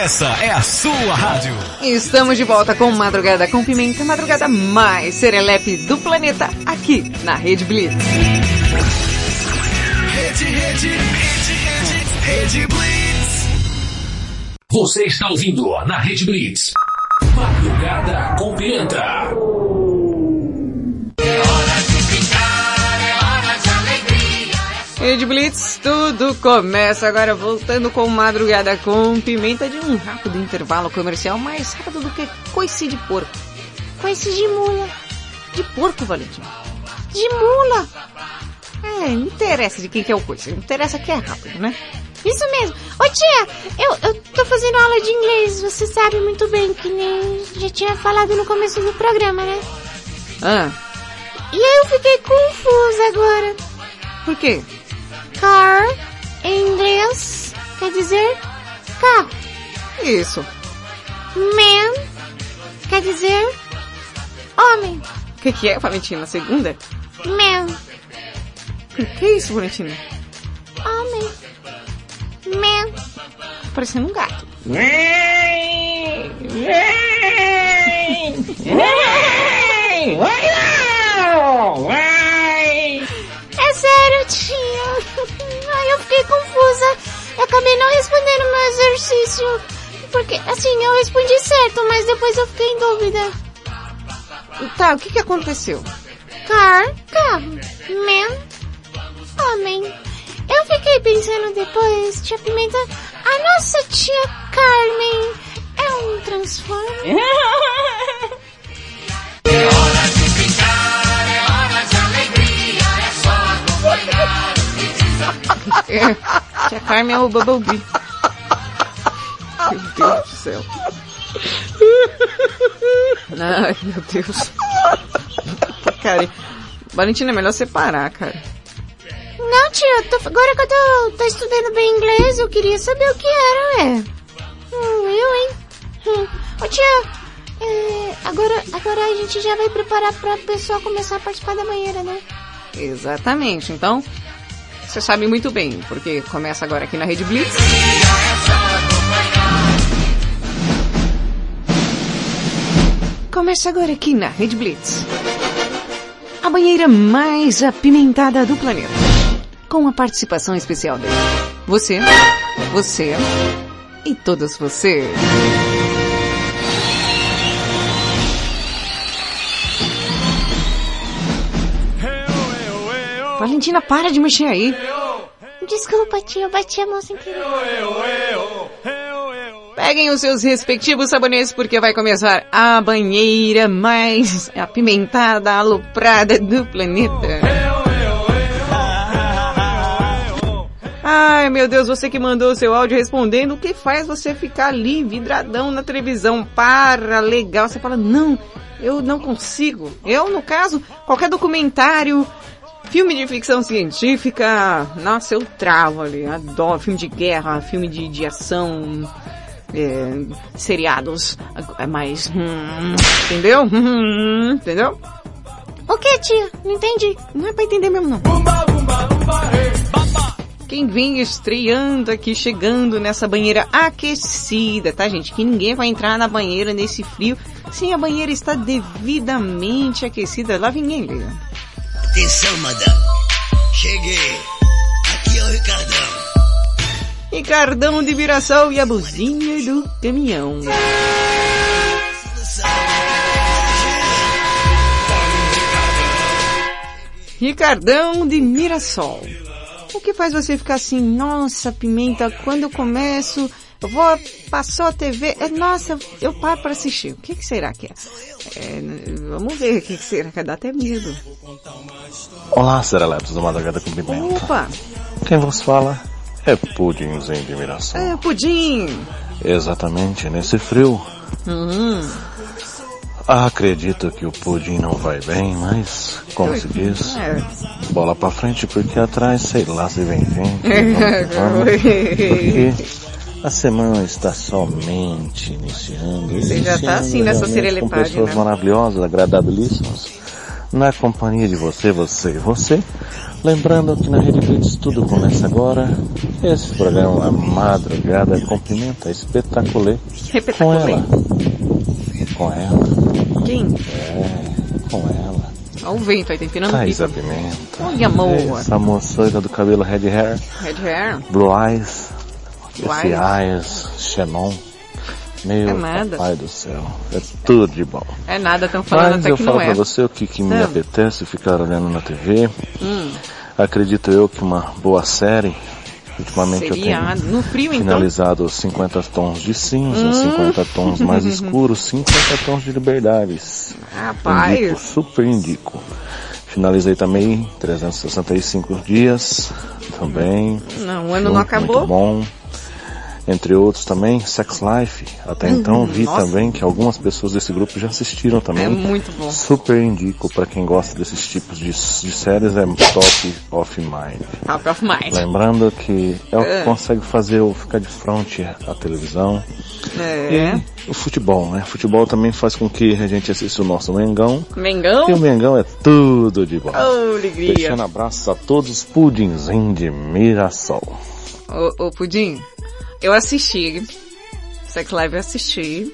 Essa é a sua rádio. Estamos de volta com Madrugada com Pimenta, madrugada mais serelepe do planeta, aqui na Rede Blitz. Rede, rede, rede, rede, rede Blitz. Você está ouvindo na Rede Blitz. Madrugada com Pimenta. Rede Blitz, tudo começa agora voltando com Madrugada com Pimenta de um rápido intervalo comercial, mais rápido do que coice de porco. Coice de mula. De porco, Valentim. De mula. É, não interessa de quem que é o coice, interessa que é rápido, né? Isso mesmo. Ô tia, eu, eu tô fazendo aula de inglês, você sabe muito bem que nem já tinha falado no começo do programa, né? Ah, E aí eu fiquei confusa agora. por quê? Car, em inglês, quer dizer carro. Isso. Man, quer dizer homem. O que, que é, Valentina? Segunda? Man, O que é isso, Valentina? homem. Man. Parecendo um gato. É sério, tia. (laughs) Ai, eu fiquei confusa. Eu acabei não respondendo o meu exercício. Porque, assim, eu respondi certo, mas depois eu fiquei em dúvida. Tá, o que que aconteceu? Car, carro. Man, homem. Eu fiquei pensando depois, tia Pimenta, a nossa tia Carmen é um transformer? (laughs) É, tia Carmen é o Bumblebee. Meu Deus do céu. Ai, meu Deus. Cara, Valentina, é melhor separar, cara. Não, tia, tô- agora que eu tô, tô estudando bem inglês, eu queria saber o que era, ué. Hum, eu, hein? Hum. Ô, tia, é, agora, agora a gente já vai preparar pra pessoa começar a participar da banheira, né? Exatamente. Então, você sabe muito bem, porque começa agora aqui na Rede Blitz. Começa agora aqui na Rede Blitz. A banheira mais apimentada do planeta. Com a participação especial dele. Você, você e todas vocês. Valentina, para de mexer aí. Desculpa, eu bati a mão sem querer. Peguem os seus respectivos sabonetes porque vai começar a banheira mais apimentada, aloprada do planeta. Ai meu Deus, você que mandou o seu áudio respondendo, o que faz você ficar ali vidradão na televisão? Para, legal. Você fala, não, eu não consigo. Eu, no caso, qualquer documentário, Filme de ficção científica, nossa, eu travo ali, adoro filme de guerra, filme de, de ação, é, seriados, é mais, hum, entendeu? Hum, entendeu? O que, tia? Não entendi. Não é pra entender mesmo não. Quem vem estreando aqui, chegando nessa banheira aquecida, tá gente? Que ninguém vai entrar na banheira nesse frio. Sim, a banheira está devidamente aquecida. Lá vem ele. Atenção, madame. Cheguei. Aqui é o Ricardão. Ricardão de Mirassol e a buzinha do caminhão. Ricardão de Mirassol. O que faz você ficar assim, nossa, Pimenta, quando eu começo, eu vou, passou a TV, é, nossa, eu paro para assistir. O que, que será que é? é vamos ver o que, que será que dá até medo. Olá, Sereleptos da Madrugada com Pimenta. Opa! Quem vos fala é Pudimzinho de Mirassol. É, Pudim! Exatamente, nesse frio. Uhum. Acredito que o pudim não vai bem, mas, como se diz, É. bola pra frente, porque atrás, sei lá se vem vamos, (laughs) (laughs) porque a semana está somente iniciando. Você já tá iniciando assim nessa serelepagem, Com pessoas né? maravilhosas, agradabilíssimas, na companhia de você, você e você. Lembrando que na Rede Blitz tudo começa agora. Esse programa, a madrugada, cumprimenta espetacular com ela. Com ela. Quem? É, com ela. Olha o vento aí, tá empinando Thaisa. Pimenta. Olha, amor. Essa moçoida do cabelo red hair, Red hair. blue eyes, esse xenon. Meu É nada. pai do céu, é tudo de bom. É nada, estão falando Mas até eu que falo não é. pra você o que, que me apetece ficar olhando na TV. Hum, Acredito eu que uma boa série, ultimamente eu tenho frio então. finalizado os 50 tons de cinza, Hum. 50 tons mais (laughs) escuros, 50 tons de liberdades. Rapaz. Indico, super indico. Finalizei também 365 dias, também. Não, o ano não acabou. Muito bom. Entre outros também, Sex Life. Até então vi Nossa. também que algumas pessoas desse grupo já assistiram também. É muito bom. Super indico para quem gosta desses tipos de, de séries, é Top of Mind. Top of mind. Lembrando que é o que É. consegue fazer eu ficar de frente à televisão. É. E o futebol, né? Futebol também faz com que a gente assista o nosso Mengão. Mengão? E o Mengão é tudo de bom. Oh, alegria. Deixando abraço a todos os pudinzinhos de Mirassol. Ô, ô, Pudim, eu assisti. Sex Live eu assisti.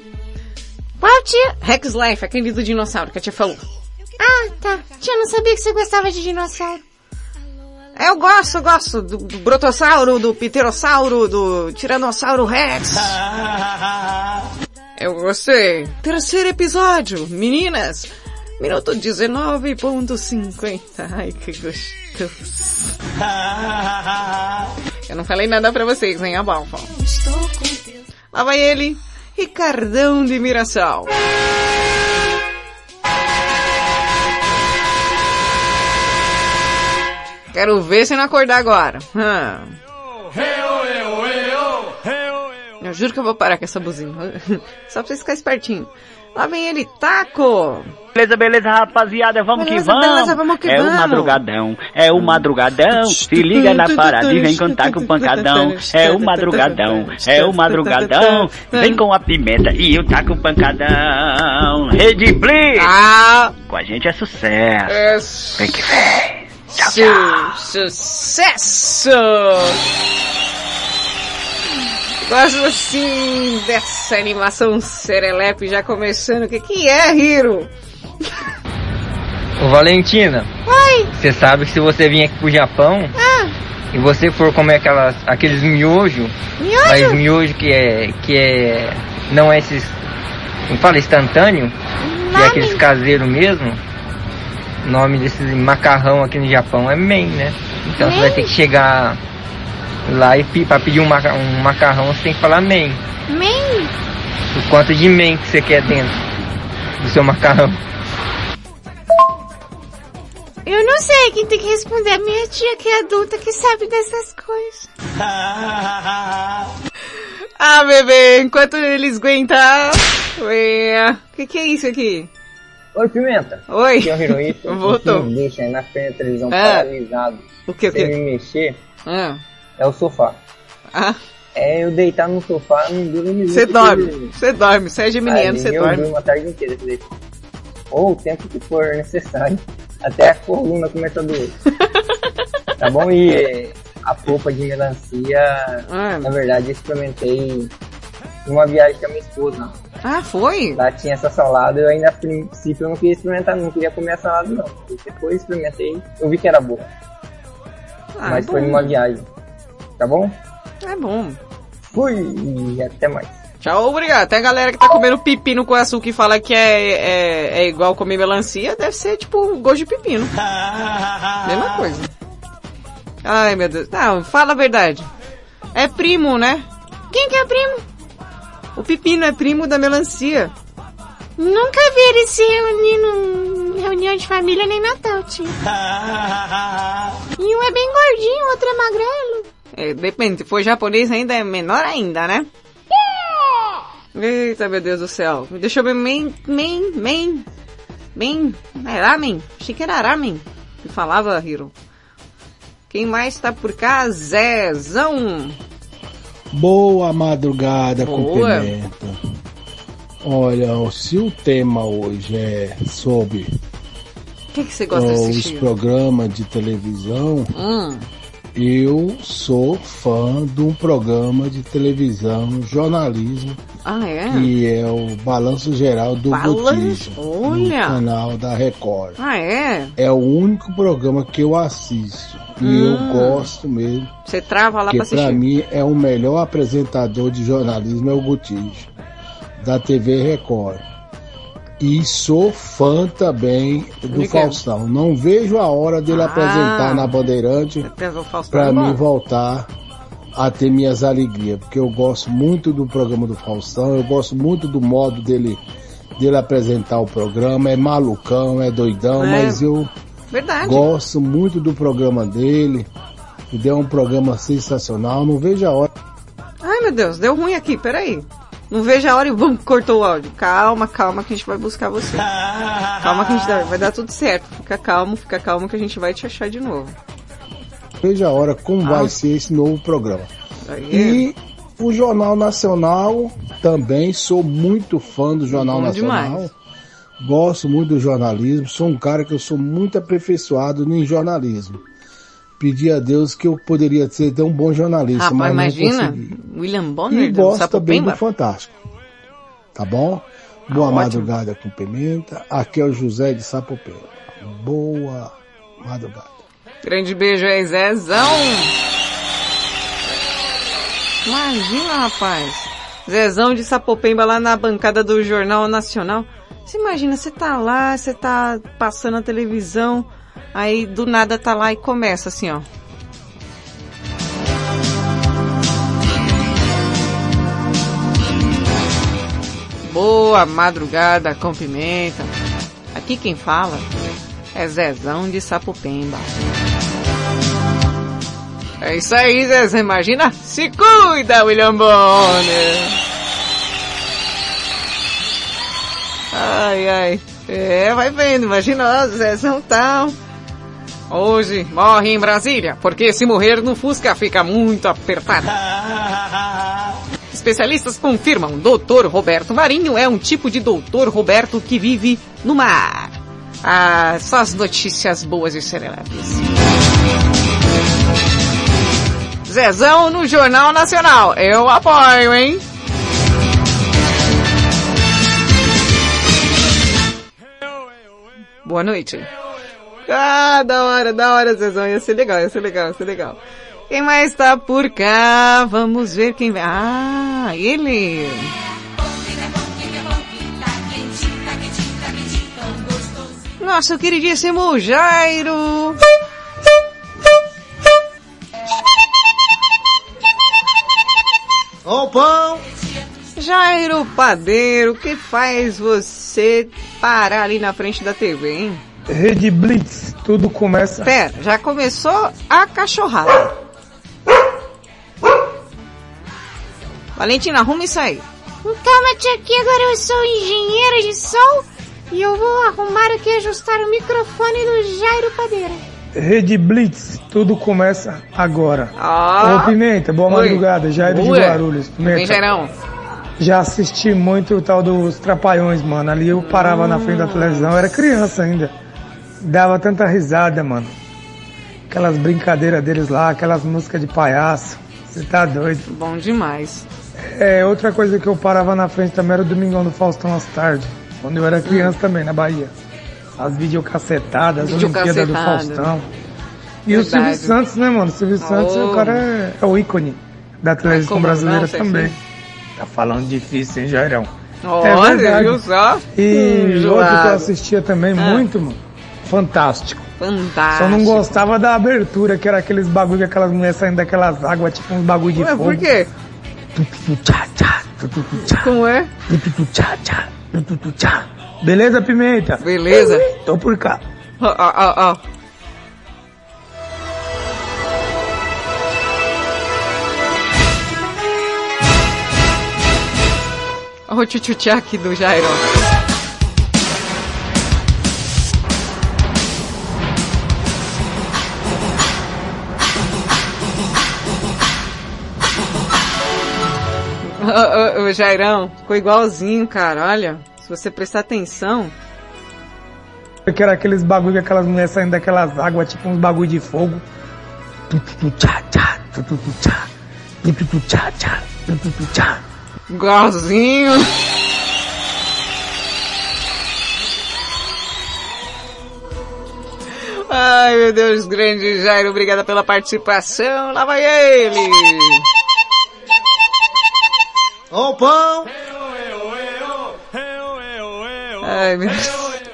Qual, tia? Rex Life, aquele do dinossauro que a tia falou. Ah, tá. Tia, não sabia que você gostava de dinossauro. É, Eu gosto, eu gosto do, do Brotossauro, do Pterossauro, do Tiranossauro Rex. (laughs) Eu gostei. Terceiro episódio, meninas. Minuto 19.50. Ai, que gostoso. Eu não falei nada pra vocês, hein, Abalfa. Lá vai ele, Ricardão de Mirassol. Quero ver se não acordar agora. Hum. Eu juro que eu vou parar com essa buzina. (laughs) Só pra vocês ficarem espertinho. Lá vem ele, Taco! Beleza, beleza, rapaziada, vamos Beleza, que vamos. beleza, vamos que é vamos. o madrugadão, é o madrugadão. Se liga na parada e vem cantar com o pancadão. É o madrugadão, é o madrugadão. Vem com a pimenta e eu taco o pancadão. Rede Blitz! Ah! Com a gente é sucesso. É Vem que vem. Tchau, Su tchau. Gosto assim dessa animação serelepe já começando. O que que é, Hiro? Ô Valentina, Oi! você sabe que se você vir aqui pro Japão Ah, e você for comer aquelas, aqueles miojo, Miojo? mas miojo que é, que é, não é esses, não fala instantâneo, que é aqueles caseiros mesmo, o nome desse macarrão aqui no Japão é men, né? Então você vai ter que chegar lá e pra pedir um, maca- um macarrão você tem que falar men. man. O quanto de men que você quer dentro do seu macarrão. Eu não sei quem tem que responder. A minha tia que é adulta que sabe dessas coisas. (laughs) Ah, bebê, enquanto eles aguentam... Ué, O que que é isso aqui? Oi, Pimenta. Oi. Aqui é o Hirohito. Voltou. Que me deixa aí na frente da televisão Ah. paralisado. O que, o sem que? me mexer Ah. É o sofá. Ah. É eu deitar no sofá, não dura um minuto. Você dorme, você dorme, você é geminiano, você eu dorme. durmo a tarde inteira. se. Ou o tempo que for necessário. Até a coluna começa a doer. (laughs) tá bom? E a polpa de melancia, Ah. na verdade, eu experimentei numa viagem com a minha esposa. Ah, foi? Lá tinha essa salada, eu ainda a princípio eu não queria experimentar, não queria comer a salada não. Depois experimentei, eu vi que era boa. Ah, mas bom. foi numa viagem. Tá bom? É bom. Fui e até mais. Tchau, obrigado. Tem a galera que tá comendo pepino com açúcar e fala que é, é, é igual comer melancia, deve ser tipo gosto de pepino. (laughs) Mesma coisa. Ai, meu Deus. Não, fala a verdade. É primo, né? Quem que é primo? O pepino é primo da melancia. Nunca vi eles se reunindo em reunião de família nem Natal, tio. (laughs) E um é bem gordinho, o outro é magrelo. É, depende, se for japonês ainda é menor ainda, né? Eita, meu Deus do céu. Deixa eu ver, men, men, men, men, é ramen? Achei que era ramen que falava, Hiro. Quem mais tá por cá? Zezão. Boa madrugada Boa. pimenta. Olha, se o tema hoje é sobre O que, que você gosta de ó, os assistir? programas de televisão, Hum, eu sou fã de um programa de televisão, jornalismo, ah, é? que é o Balanço Geral do Balanço? No canal da Record. Ah, é? É o único programa que eu assisto. E Hum. eu gosto mesmo. Você trava lá pra assistir. pra mim é o melhor apresentador de jornalismo é o Botijo, da TV Record. E sou fã também do? Faustão. Não vejo a hora dele Ah. apresentar na Bandeirante bom. mim voltar a ter minhas alegrias. Porque eu gosto muito do programa do Faustão, eu gosto muito do modo dele, dele apresentar o programa. É malucão, é doidão, É. mas eu Verdade. Gosto muito do programa dele. E é um programa sensacional. Não vejo a hora. Ai, meu Deus, deu ruim aqui, peraí. Não vejo a hora e vamos, cortou o áudio. Calma, calma que a gente vai buscar você. Calma que a gente dá, vai dar tudo certo. Fica calmo, fica calmo que a gente vai te achar de novo. Vejo a hora como Ah. vai ser esse novo programa. Aí. E o Jornal Nacional também sou muito fã do Jornal Bom Nacional. demais. Gosto muito do jornalismo. Sou um cara que eu sou muito aperfeiçoado em jornalismo. Pedi a Deus que eu poderia ser um bom jornalista, Rapaz, mas imagina, não consegui. William Bonner E do gosto também do. Fantástico. Tá bom? Boa ótimo. madrugada com pimenta. Aqui é o José de Sapopemba. Boa madrugada. Grande beijo aí, Zezão. Imagina, rapaz. Zezão de Sapopemba lá na bancada do Jornal Nacional. Você imagina, você tá lá, você tá passando a televisão, aí do nada tá lá e começa assim, ó. Boa madrugada com pimenta. Aqui quem fala é Zezão de Sapopemba. É isso aí, Zezé. Imagina? Se cuida, William Bonner. Ai, ai. É, vai vendo. Imagina, ó, Zezão tal. Hoje morre em Brasília, porque se morrer no Fusca fica muito apertado. (laughs) Especialistas confirmam, Dr. Roberto Marinho é um tipo de Dr. Roberto que vive no mar. Ah, só as notícias boas e serelepes. Zezão no Jornal Nacional. Eu apoio, hein? Boa noite. Ah, da hora, da hora, Zezão. Ia ser legal, ia ser legal, ia ser legal. Quem mais tá por cá? Vamos ver quem vai. Ah, ele. Nosso queridíssimo Jairo. Ô pão! Jairo Padeiro, o que faz você parar ali na frente da TV, hein? Rede Blitz, tudo começa. Pera, já começou a cachorrada. Valentina, arruma isso aí. Calma, tia, aqui agora eu sou engenheira de som E eu vou arrumar aqui e ajustar o microfone do Jairo Padeira. Rede Blitz, tudo começa agora. Ah. Ô Pimenta, boa Oi. madrugada, Jairo de Oi. Guarulhos. Pimenta, Vem, Jairão. já assisti muito o tal dos Trapalhões, mano. Ali eu parava na frente da televisão, eu era criança ainda. Dava tanta risada, mano. Aquelas brincadeiras deles lá, aquelas músicas de palhaço. Você tá doido. Bom demais. É, outra coisa que eu parava na frente também era o Domingão do Faustão às tardes. Quando eu era criança também, na Bahia. As videocassetadas, as Olimpíadas do. Faustão. E o Verdade. Silvio Santos, né, mano? O Silvio Santos, Oh. o cara é, é o ícone da televisão brasileira também. Tá falando difícil, hein, Jairão? Olha, verdade. viu só? E Hum, outro que eu assistia também Ah. muito, mano. Fantástico. Fantástico. Só não gostava da abertura, que era aqueles bagulho que aquelas mulheres saindo daquelas águas, tipo uns bagulho de Ué, fogo. por quê? Como é? Beleza, Pimenta? Beleza. Tô por cá. Ó, ó, ó, ó. Olha o tchutchá aqui do Jairo. Ô, ô, ô, Jairão, ficou igualzinho, cara. Olha, se você prestar atenção. Que era aqueles bagulho que aquelas mulheres saindo daquelas águas, tipo uns bagulho de fogo. Igualzinho. Ai, meu Deus, grande Jairo, obrigada pela participação. Lá vai ele. Ô pão! Ai, meu Deus.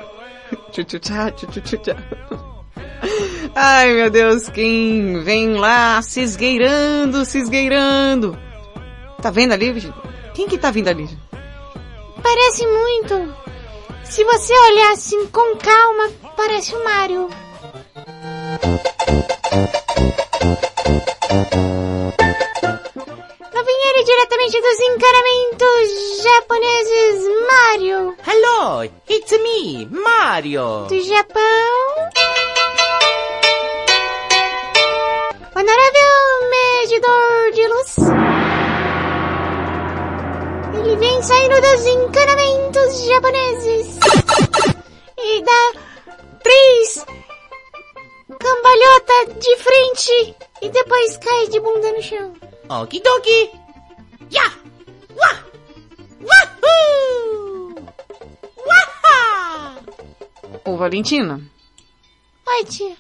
Ai, meu Deus, quem vem lá se esgueirando, se esgueirando. Tá vendo ali? Quem que tá vindo ali? Parece muito. Se você olhar assim com calma, parece o Mario. Diretamente dos encanamentos japoneses, Mario. Hello, it's me, Mario. Do Japão. Honorável medidor de luz. Ele vem saindo dos encanamentos japoneses. E dá três cambalhota de frente e depois cai de bunda no chão. Okidoki. Ya! Wah! Wahoo! Waha! Ô, Valentina, Oi, tia.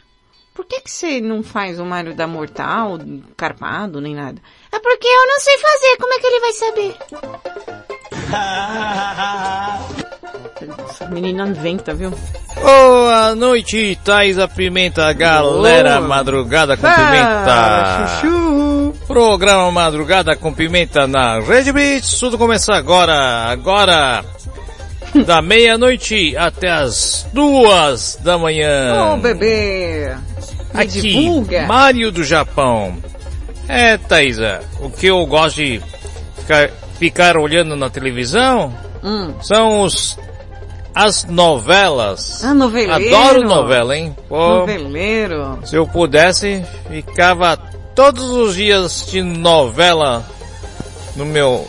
por que que você não faz o Mário da Mortal, carpado, nem nada? É porque eu não sei fazer, como é que ele vai saber? (laughs) Essa menina inventa, viu? Boa noite, Thaisa Pimenta, galera, Boa. madrugada com Ah, pimenta. chuchu. Programa Madrugada com Pimenta na Red Beats, tudo começa agora, agora, (laughs) da meia-noite até as duas da manhã. Ô, bebê. Me Aqui, divulga. Mário do Japão. É, Thaisa, o que eu gosto de ficar, ficar olhando na televisão Hum. são os as novelas. Ah, noveleiro. Adoro novela, hein? Pô, Noveleiro. se eu pudesse, ficava todos os dias assistindo novela no meu,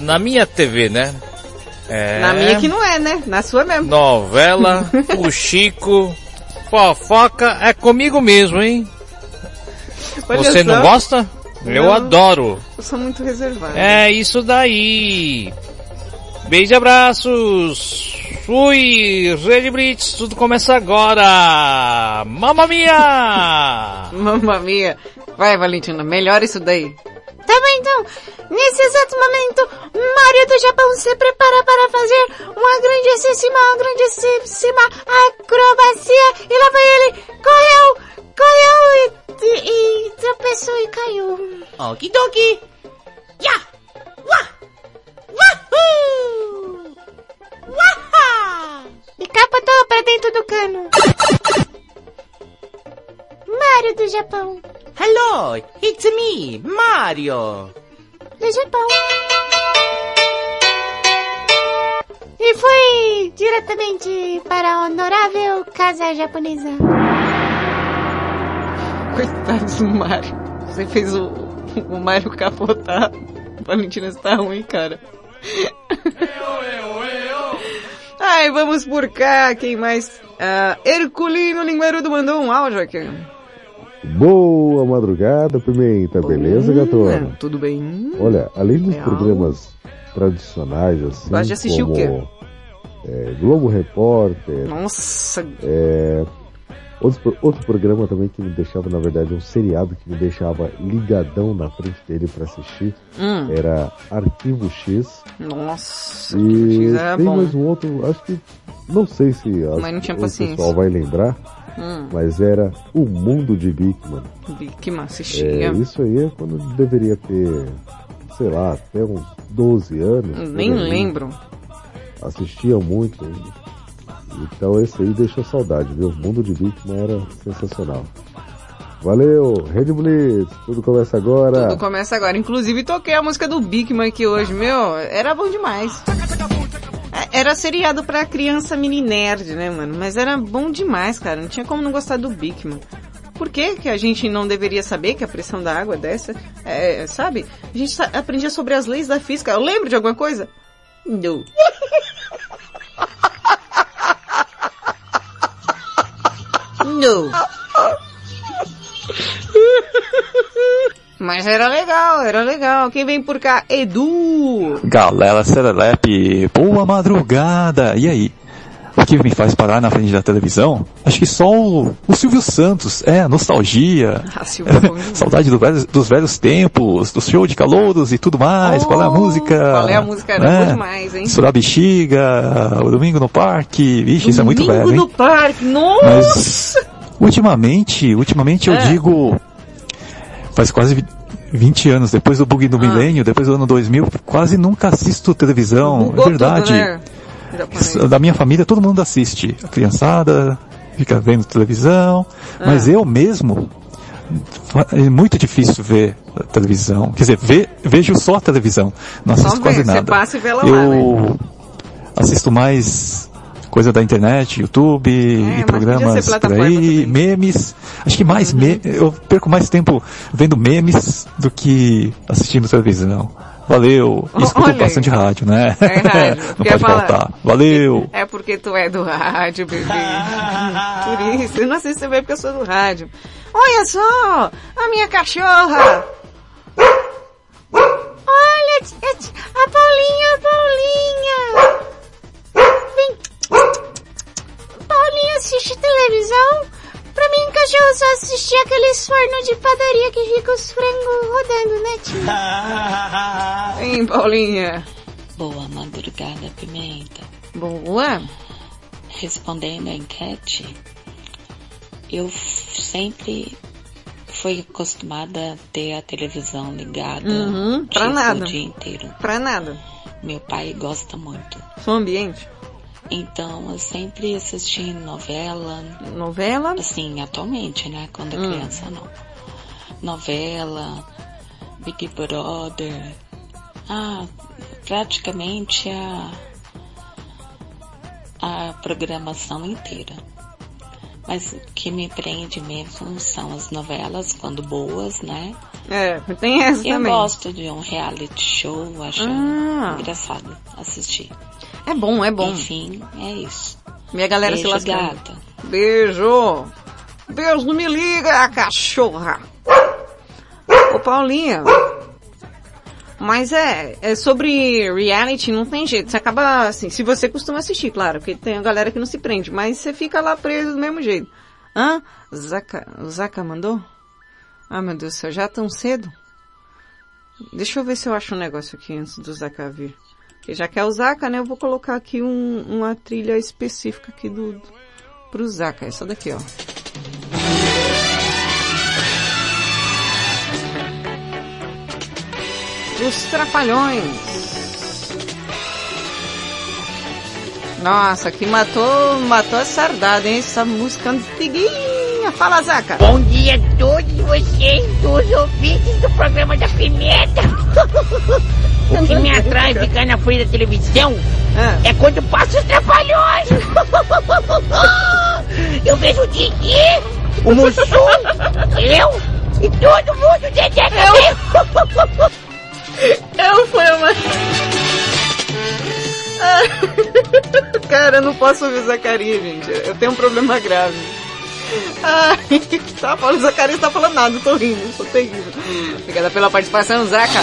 na minha TV, né? É, Na minha que não é, né? Na sua mesmo. Novela, (laughs) o Chico, fofoca é comigo mesmo, hein? Olha Você só. não gosta? Eu adoro. Eu sou muito reservada. É isso daí. Beijo e abraços. Fui, Red Blitz, tudo começa agora. Mamma mia! (laughs) Mamma mia. Vai, Valentina, melhora isso daí. Tá bom então. Nesse exato momento, Mario do Japão se prepara para fazer uma grandíssima, grandíssima acrobacia. E lá vai ele. Correu, correu e, e, e tropeçou e caiu. Okidoki. Ya! Wah! Wahoo! Waha! E capotou para dentro do cano. Mario do Japão. Hello, it's me, Mario. Do Japão. E foi diretamente para a honorável casa japonesa. Coitado do Mario. Você fez o, o Mario capotar. Valentina está ruim, cara. Ai, vamos por cá. Quem mais? Ah, Herculino Linguerudo mandou um áudio aqui. Boa madrugada, Pimenta. Beleza, gatona? Tudo bem? Olha, além dos Legal. programas tradicionais, assim, Gosta de assistir o como quê? é, Globo Repórter, Nossa. é, outros pro- outro programa também que me deixava, na verdade, um seriado que me deixava ligadão na frente dele pra assistir, Hum. era Arquivo X. Nossa. E X era tem bom. mais um outro, acho que, não sei se as- Mas não tinha o paciência. pessoal vai lembrar, Hum. mas era O Mundo de Bigman. Bigman assistia. É, isso aí é quando deveria ter, sei lá, até uns 12 anos. Nem lembro. Assistia muito. Então esse aí deixou saudade, viu? O Mundo de Bigman era sensacional. Valeu, Red Blitz, tudo começa agora. Tudo começa agora. Inclusive toquei a música do Bigman aqui hoje, meu, era bom demais. É, Era seriado pra criança mini nerd, né, mano? Mas era bom demais, cara. Não tinha como não gostar do Bigman. Por que que a gente não deveria saber que a pressão da água é dessa? É, sabe? A gente aprendia sobre as leis da física. Eu lembro de alguma coisa? Não. (laughs) Não. (laughs) Mas era legal, era legal. Quem vem por cá? Edu! Galera Serelepe, boa madrugada! E aí? O que me faz parar na frente da televisão? Acho que só o, o Silvio Santos. É, nostalgia. Ah, Silvio é. (laughs) Saudade do velhos- dos velhos tempos, do show de calouros e tudo mais. qual é a música? Qual é a música? Era Né? demais, hein? Estourar bexiga, o domingo no parque. Vixe, isso é muito Domingo velho, hein? no parque, nossa! Mas ultimamente, ultimamente eu É. digo faz quase vi- 20 anos depois do bug do Ah. milênio, depois do ano 2000, quase nunca assisto televisão, é verdade. tudo, né? Japonês. Da minha família todo mundo assiste. A criançada fica vendo televisão, Ah. mas eu mesmo é muito difícil ver televisão. Quer dizer, ve- vejo só televisão, não assisto quase você nada. passa e vê lá, eu né? assisto mais coisa da internet, YouTube É, e programas por Uhum. aí, memes. Acho que mais me eu perco mais tempo vendo memes do que assistindo televisão. Valeu. Escuto Olha bastante rádio, né? É rádio. (laughs) Não pode falar? faltar. Valeu. É porque tu é do rádio, bebê. Por isso, eu não sei se você vê porque eu sou do rádio. Olha só, a minha cachorra. Olha, a Paulinha, a Paulinha. Vem. Paulinha assiste televisão? Pra mim, cachorro só assistir aqueles fornos de padaria que fica os frangos rodando, né, tia? (laughs) Vem, Paulinha. Boa madrugada, Pimenta. Boa. Respondendo a enquete, eu sempre fui acostumada a ter a televisão ligada Uhum, pra tipo, nada. o dia inteiro. Pra nada. Meu pai gosta muito. Som ambiente. Então eu sempre assisti novela. Novela? Assim, atualmente, né? Quando é Hum. criança não. Novela, Big Brother. Ah, praticamente a, a programação inteira. Mas o que me prende mesmo são as novelas, quando boas, né? É, tem essa Eu também. gosto de um reality show, acho Ah. engraçado assistir. É bom, é bom. Enfim, é isso. Minha galera Beijo, se lascando. gata. Beijo. Deus não me liga, cachorra. Ô Paulinha. Mas é, é sobre reality, não tem jeito. Você acaba assim, se você costuma assistir, claro, porque tem a galera que não se prende, mas você fica lá preso do mesmo jeito. Hã? Zaca, o Zaca mandou? Ah, meu Deus do céu, já tão cedo? Deixa eu ver se eu acho um negócio aqui antes do Zaca vir. Porque já que é o Zaca, né, eu vou colocar aqui um- uma trilha específica aqui do, do pro Zaca. Essa daqui, ó. Os Trapalhões. Nossa, que matou, matou a sardada, hein? Essa música antiguinha. Fala, Zaca. Bom dia a todos vocês, os ouvintes do programa da Pimenta. o que me atrai ficar na frente da televisão É quando passa os trapalhões. Eu vejo o Didi, o Mussum, (laughs) eu e todo mundo Dedé também. Eu fui uma... Ah, (laughs) Cara, eu não posso ouvir o Zacarias, gente. Eu tenho um problema grave. Ai, (laughs) tá falando, o Zacarias tá falando nada, eu tô rindo, tô terrível. Obrigada pela participação, Zaca.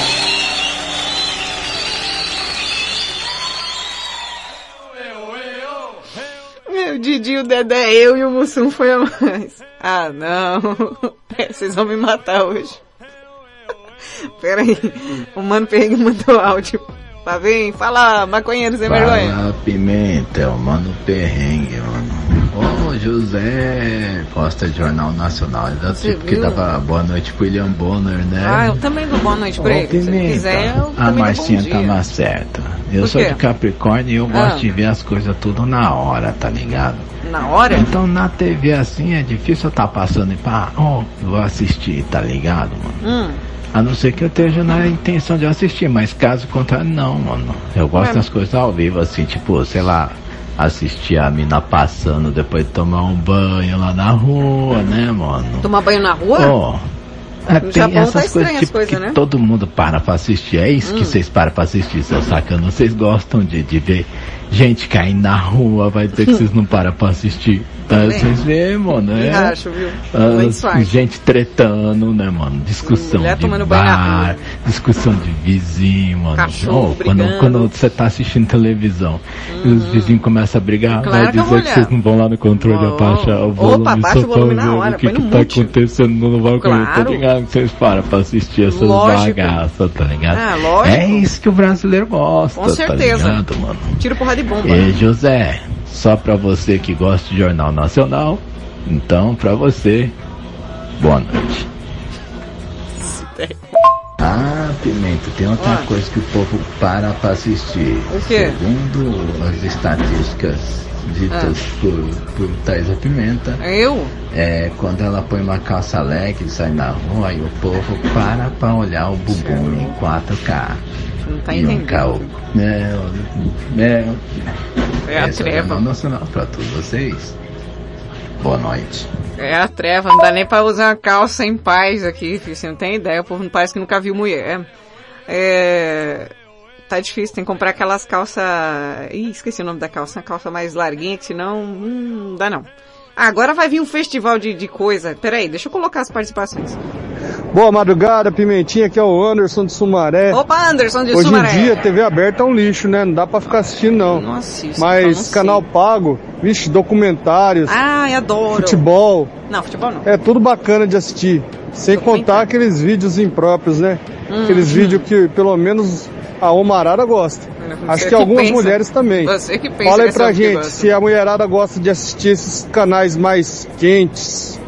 Meu Didi, o Dedé, eu e o Mussum foi a mais. Ah, não. (laughs) É, Vocês vão me matar hoje. (laughs) Pera aí. O Mano Perrengue mandou áudio. Tá bem? Fala, maconheiro sem vergonha. Fala, Pimenta, é o Mano Perrengue, mano. Ô, José, Costa Jornal Nacional. Eu Você tipo que viu? dava boa noite pro William Bonner, né? Ah, eu também dou boa noite pra Ô, ele. Se quiser, eu a Marcinha tava certa. Eu sou de Capricórnio e eu Ah. gosto de ver as coisas tudo na hora, tá ligado? Na hora? Então na TV assim é difícil eu tá passando e pá, ó, eu vou assistir, tá ligado, mano? Hum. A não ser que eu esteja na intenção de assistir, mas caso contrário, não, mano. Eu gosto Ué. das coisas ao vivo, assim, tipo, sei lá, assistir a mina passando depois de tomar um banho lá na rua, né, mano? Tomar banho na rua? Ó, é, tem Japão tá essas estranho coisas as tipo, coisas, que né? todo mundo para pra assistir. É isso que Hum. vocês param pra assistir, seu sacana. Vocês gostam de, de ver gente caindo na rua, vai dizer que vocês não param pra assistir. Tá, vocês vêem, mano, Me é. acho, viu? Ah, gente tretando, né, mano? Discussão Mulher de tomando bar, discussão de vizinho, mano. Cachorro Oh, quando. Hum. quando você tá assistindo televisão e os vizinhos começam a brigar, Claro vai que dizer vou que vocês não vão lá no controle Oh. abaixar o volume Opa, abaixa só o volume na hora, o que, que tá acontecendo no balcão, tá Claro. ligado? Vocês param pra assistir essas Lógico. bagaças, tá ligado? Ah, lógico. É isso que o brasileiro gosta, Com certeza. tá ligado, mano? Tiro porra de bomba. E José, só pra você que gosta de Jornal Nacional, então pra você, boa noite. Ah, Pimenta, tem outra Ah. coisa que o povo para pra assistir. O quê? Segundo as estatísticas ditas por, por Thaisa Pimenta, Eu? é quando ela põe uma calça leg e sai na rua e o povo para pra olhar o bumbum em 4K. Não tá entendendo. cal... Mel, mel. É a Esse treva. o Jornal Nacional pra todos vocês. Boa noite. É a treva, não dá nem pra usar uma calça em paz aqui, filho. Você não tem ideia, o povo não parece que nunca viu mulher. É... Tá difícil, tem que comprar aquelas calças... Ih, esqueci o nome da calça, uma calça mais larguinha, que senão... Hum, não dá não. Agora vai vir um festival de, de coisa. Peraí, deixa eu colocar as participações. Boa madrugada, Pimentinha, aqui é o Anderson de Sumaré. Opa, Anderson de Hoje Sumaré. em dia, TV aberta é um lixo, né? Não dá pra ficar assistindo, não. Não assisto, Mas não canal pago, vixe, documentários, Ai, adoro. futebol, Não, futebol não. é tudo bacana de assistir. Sem contar aqueles vídeos impróprios, né? Hum, aqueles hum. vídeos que pelo menos a Omarada gosta. Você Acho que que algumas pensa. mulheres também. Você que pensa Fala aí pra gente se a mulherada gosta de assistir esses canais mais quentes.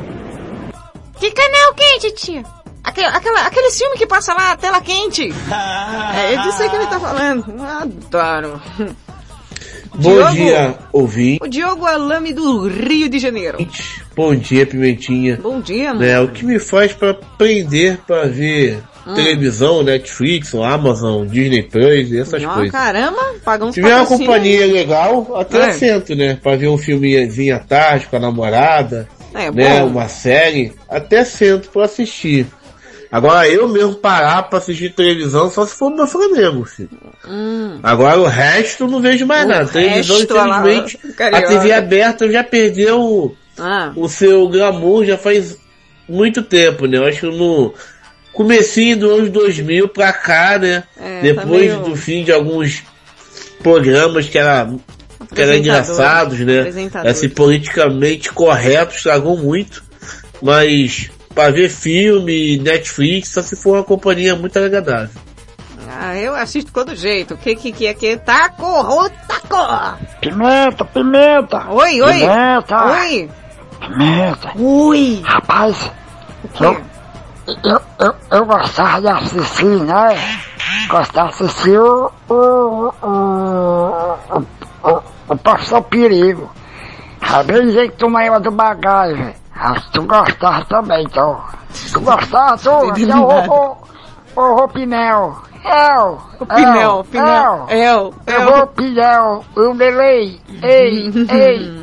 Que canal quente, tia? Aquele, aquela, aquele filme que passa lá, tela quente. (laughs) É disso aí que ele tá falando. Adoro. Bom Diogo. dia, ouvinte. O Diogo Alame do Rio de Janeiro. Bom dia, Pimentinha. Bom dia, mano. Né, o que me faz para prender para ver Hum. televisão, Netflix, Amazon, Disney Plus, essas Ó, coisas. caramba, paga uns Se tiver uma companhia aí. legal, até É. assento, né? Pra ver um filmezinho à tarde com a namorada, É, né? bom. Uma série, até sento pra assistir. Agora eu mesmo parar pra assistir televisão só se for meu Flamengo, filho. Hum. Agora o resto eu não vejo mais O nada. Televisão, olha lá, infelizmente, a. TV aberta já perdeu Ah. o seu glamour já faz muito tempo, né? Eu acho que no comecinho dos anos 2000 pra cá, né? É, tá Depois meio- do fim de alguns programas que era que eram engraçados, né? Assim, politicamente correto, estragou muito. Mas pra ver filme, Netflix, só se for uma companhia muito agradável. Ah, eu assisto de todo jeito. O que que que é que? Taco, ô taco! Pimenta, pimenta! Oi, oi! Pimenta! Oi! Pimenta! Ui! Rapaz, eu, eu, eu, eu gostava de assistir, né? Gostava de assistir o, o, o, o, o, o Pastor Perigo. De dizer que tu maior do bagagem. Acho que tu gostava também, então. Tu gostava, tu? Então, ô, ô, ô, ô, Pinel. El, O Pinel, Pinel. El, El, Eu El. vou Pinel, o delay. Ei, ei.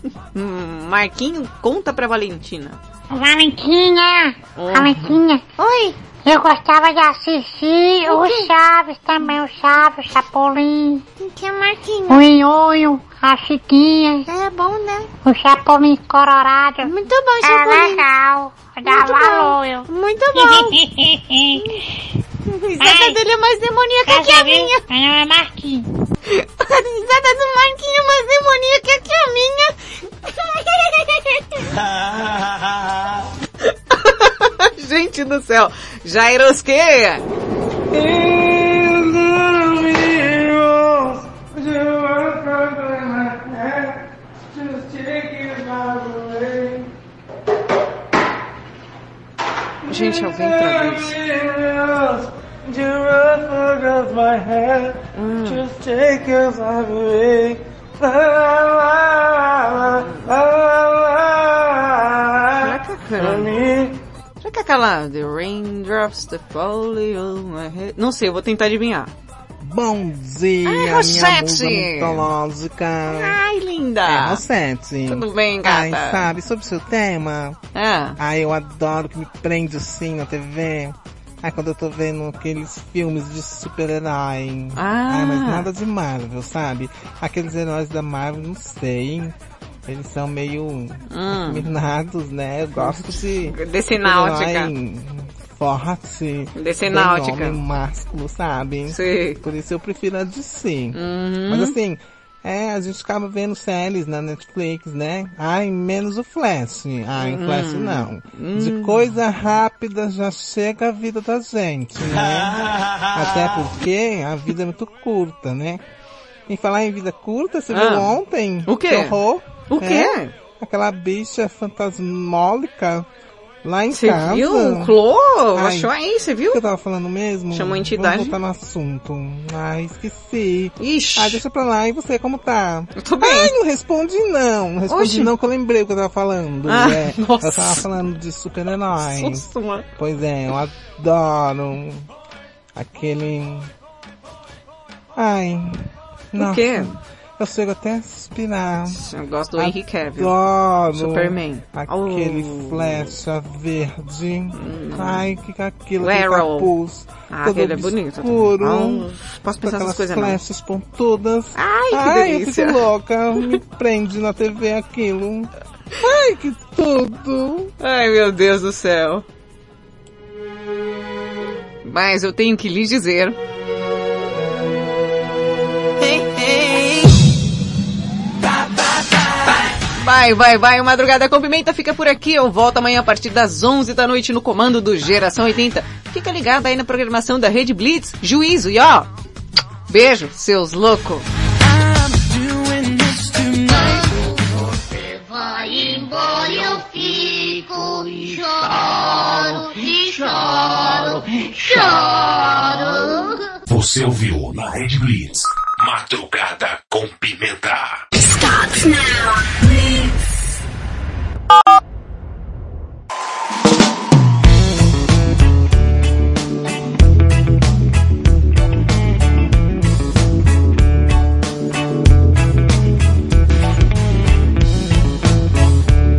(laughs) Hum, Marquinho, conta pra Valentina. Valentina! Oh. Valentina! Oi! Eu gostava de assistir o, Chaves também, o Chaves, o Chapolin. Que é Marquinhos? O Ionho, a Chiquinha. É bom, né? O Chapolin Colorado. Muito bom, Chapolin. É legal. Dá Muito valor. bom. Muito bom. (laughs) A risada dele é mais demoníaca que a minha. Não, é Marquinhos. A risada do Marquinhos é mais demoníaca que a minha. (laughs) Gente do céu, Jairosqueia. Gente, alguém traduz. Just take us away. Será que aquela... Será que aquela The Raindrops that fall on my head... Não sei, eu vou tentar adivinhar. Bom dia, Ai, minha musa mitológica. Ai, linda! É, Rosete. Tudo bem, gata? Ai, sabe, sobre o seu tema. Ah. Ai, eu adoro que me prende assim na TV. Ai, quando eu tô vendo aqueles filmes de super-herói. Ah. Ai, mas nada de Marvel, sabe? Aqueles heróis da Marvel, não sei. Eles são meio Hum. minados, né? Eu gosto de... Desse náutica. Forte. Desse náutica. homem másculo, sabe? Sim. Por isso eu prefiro a DC. Uhum. Mas assim, é, a gente acaba vendo séries na Netflix, né? Ai, menos o Flash. Ai, o Flash Hum. não. Hum. De coisa rápida já chega a vida da gente, né? (laughs) Até porque a vida é muito curta, né? Em falar em vida curta, você Ah. viu ontem? O quê? Que horror. O É, quê? aquela bicha fantasmólica lá em Você casa. viu? O Clô? Ai, Achou aí, você viu? Que eu tava falando mesmo? Chamou a entidade. Vamos voltar no assunto. Ai, esqueci. Ixi. Ai, deixa pra lá. E você, como tá? Eu tô bem. Ai, não responde não. Não respondi Oxi. não, que eu lembrei o que eu tava falando. Ah, é, nossa. Eu tava falando de super-heróis. Pois é, eu adoro aquele... Ai... O quê? Eu chego até a suspirar. Eu gosto do Henry Cavill. Adoro. Superman. Aquele Oh. flecha verde. Ai, que aquilo? Aquele capuz. Ah, todo aquele é bonito. Escuro. Ah, posso pensar aquelas coisas não. flechas pontudas. Ai, que Ai, delícia. eu fico louca. Me (laughs) prende na TV aquilo. Ai, que tudo. Ai, meu Deus do céu. Mas eu tenho que lhes dizer. Vai, vai, vai, Madrugada com Pimenta fica por aqui. Eu volto amanhã a partir das 11 da noite no comando do Geração 80. Fica ligado aí na programação da Rede Blitz. Juízo e ó, beijo, seus loucos. Vai embora, eu fico e choro, e choro, choro. Você ouviu na Red Blitz. Madrugada com Pimenta. Stop now, please.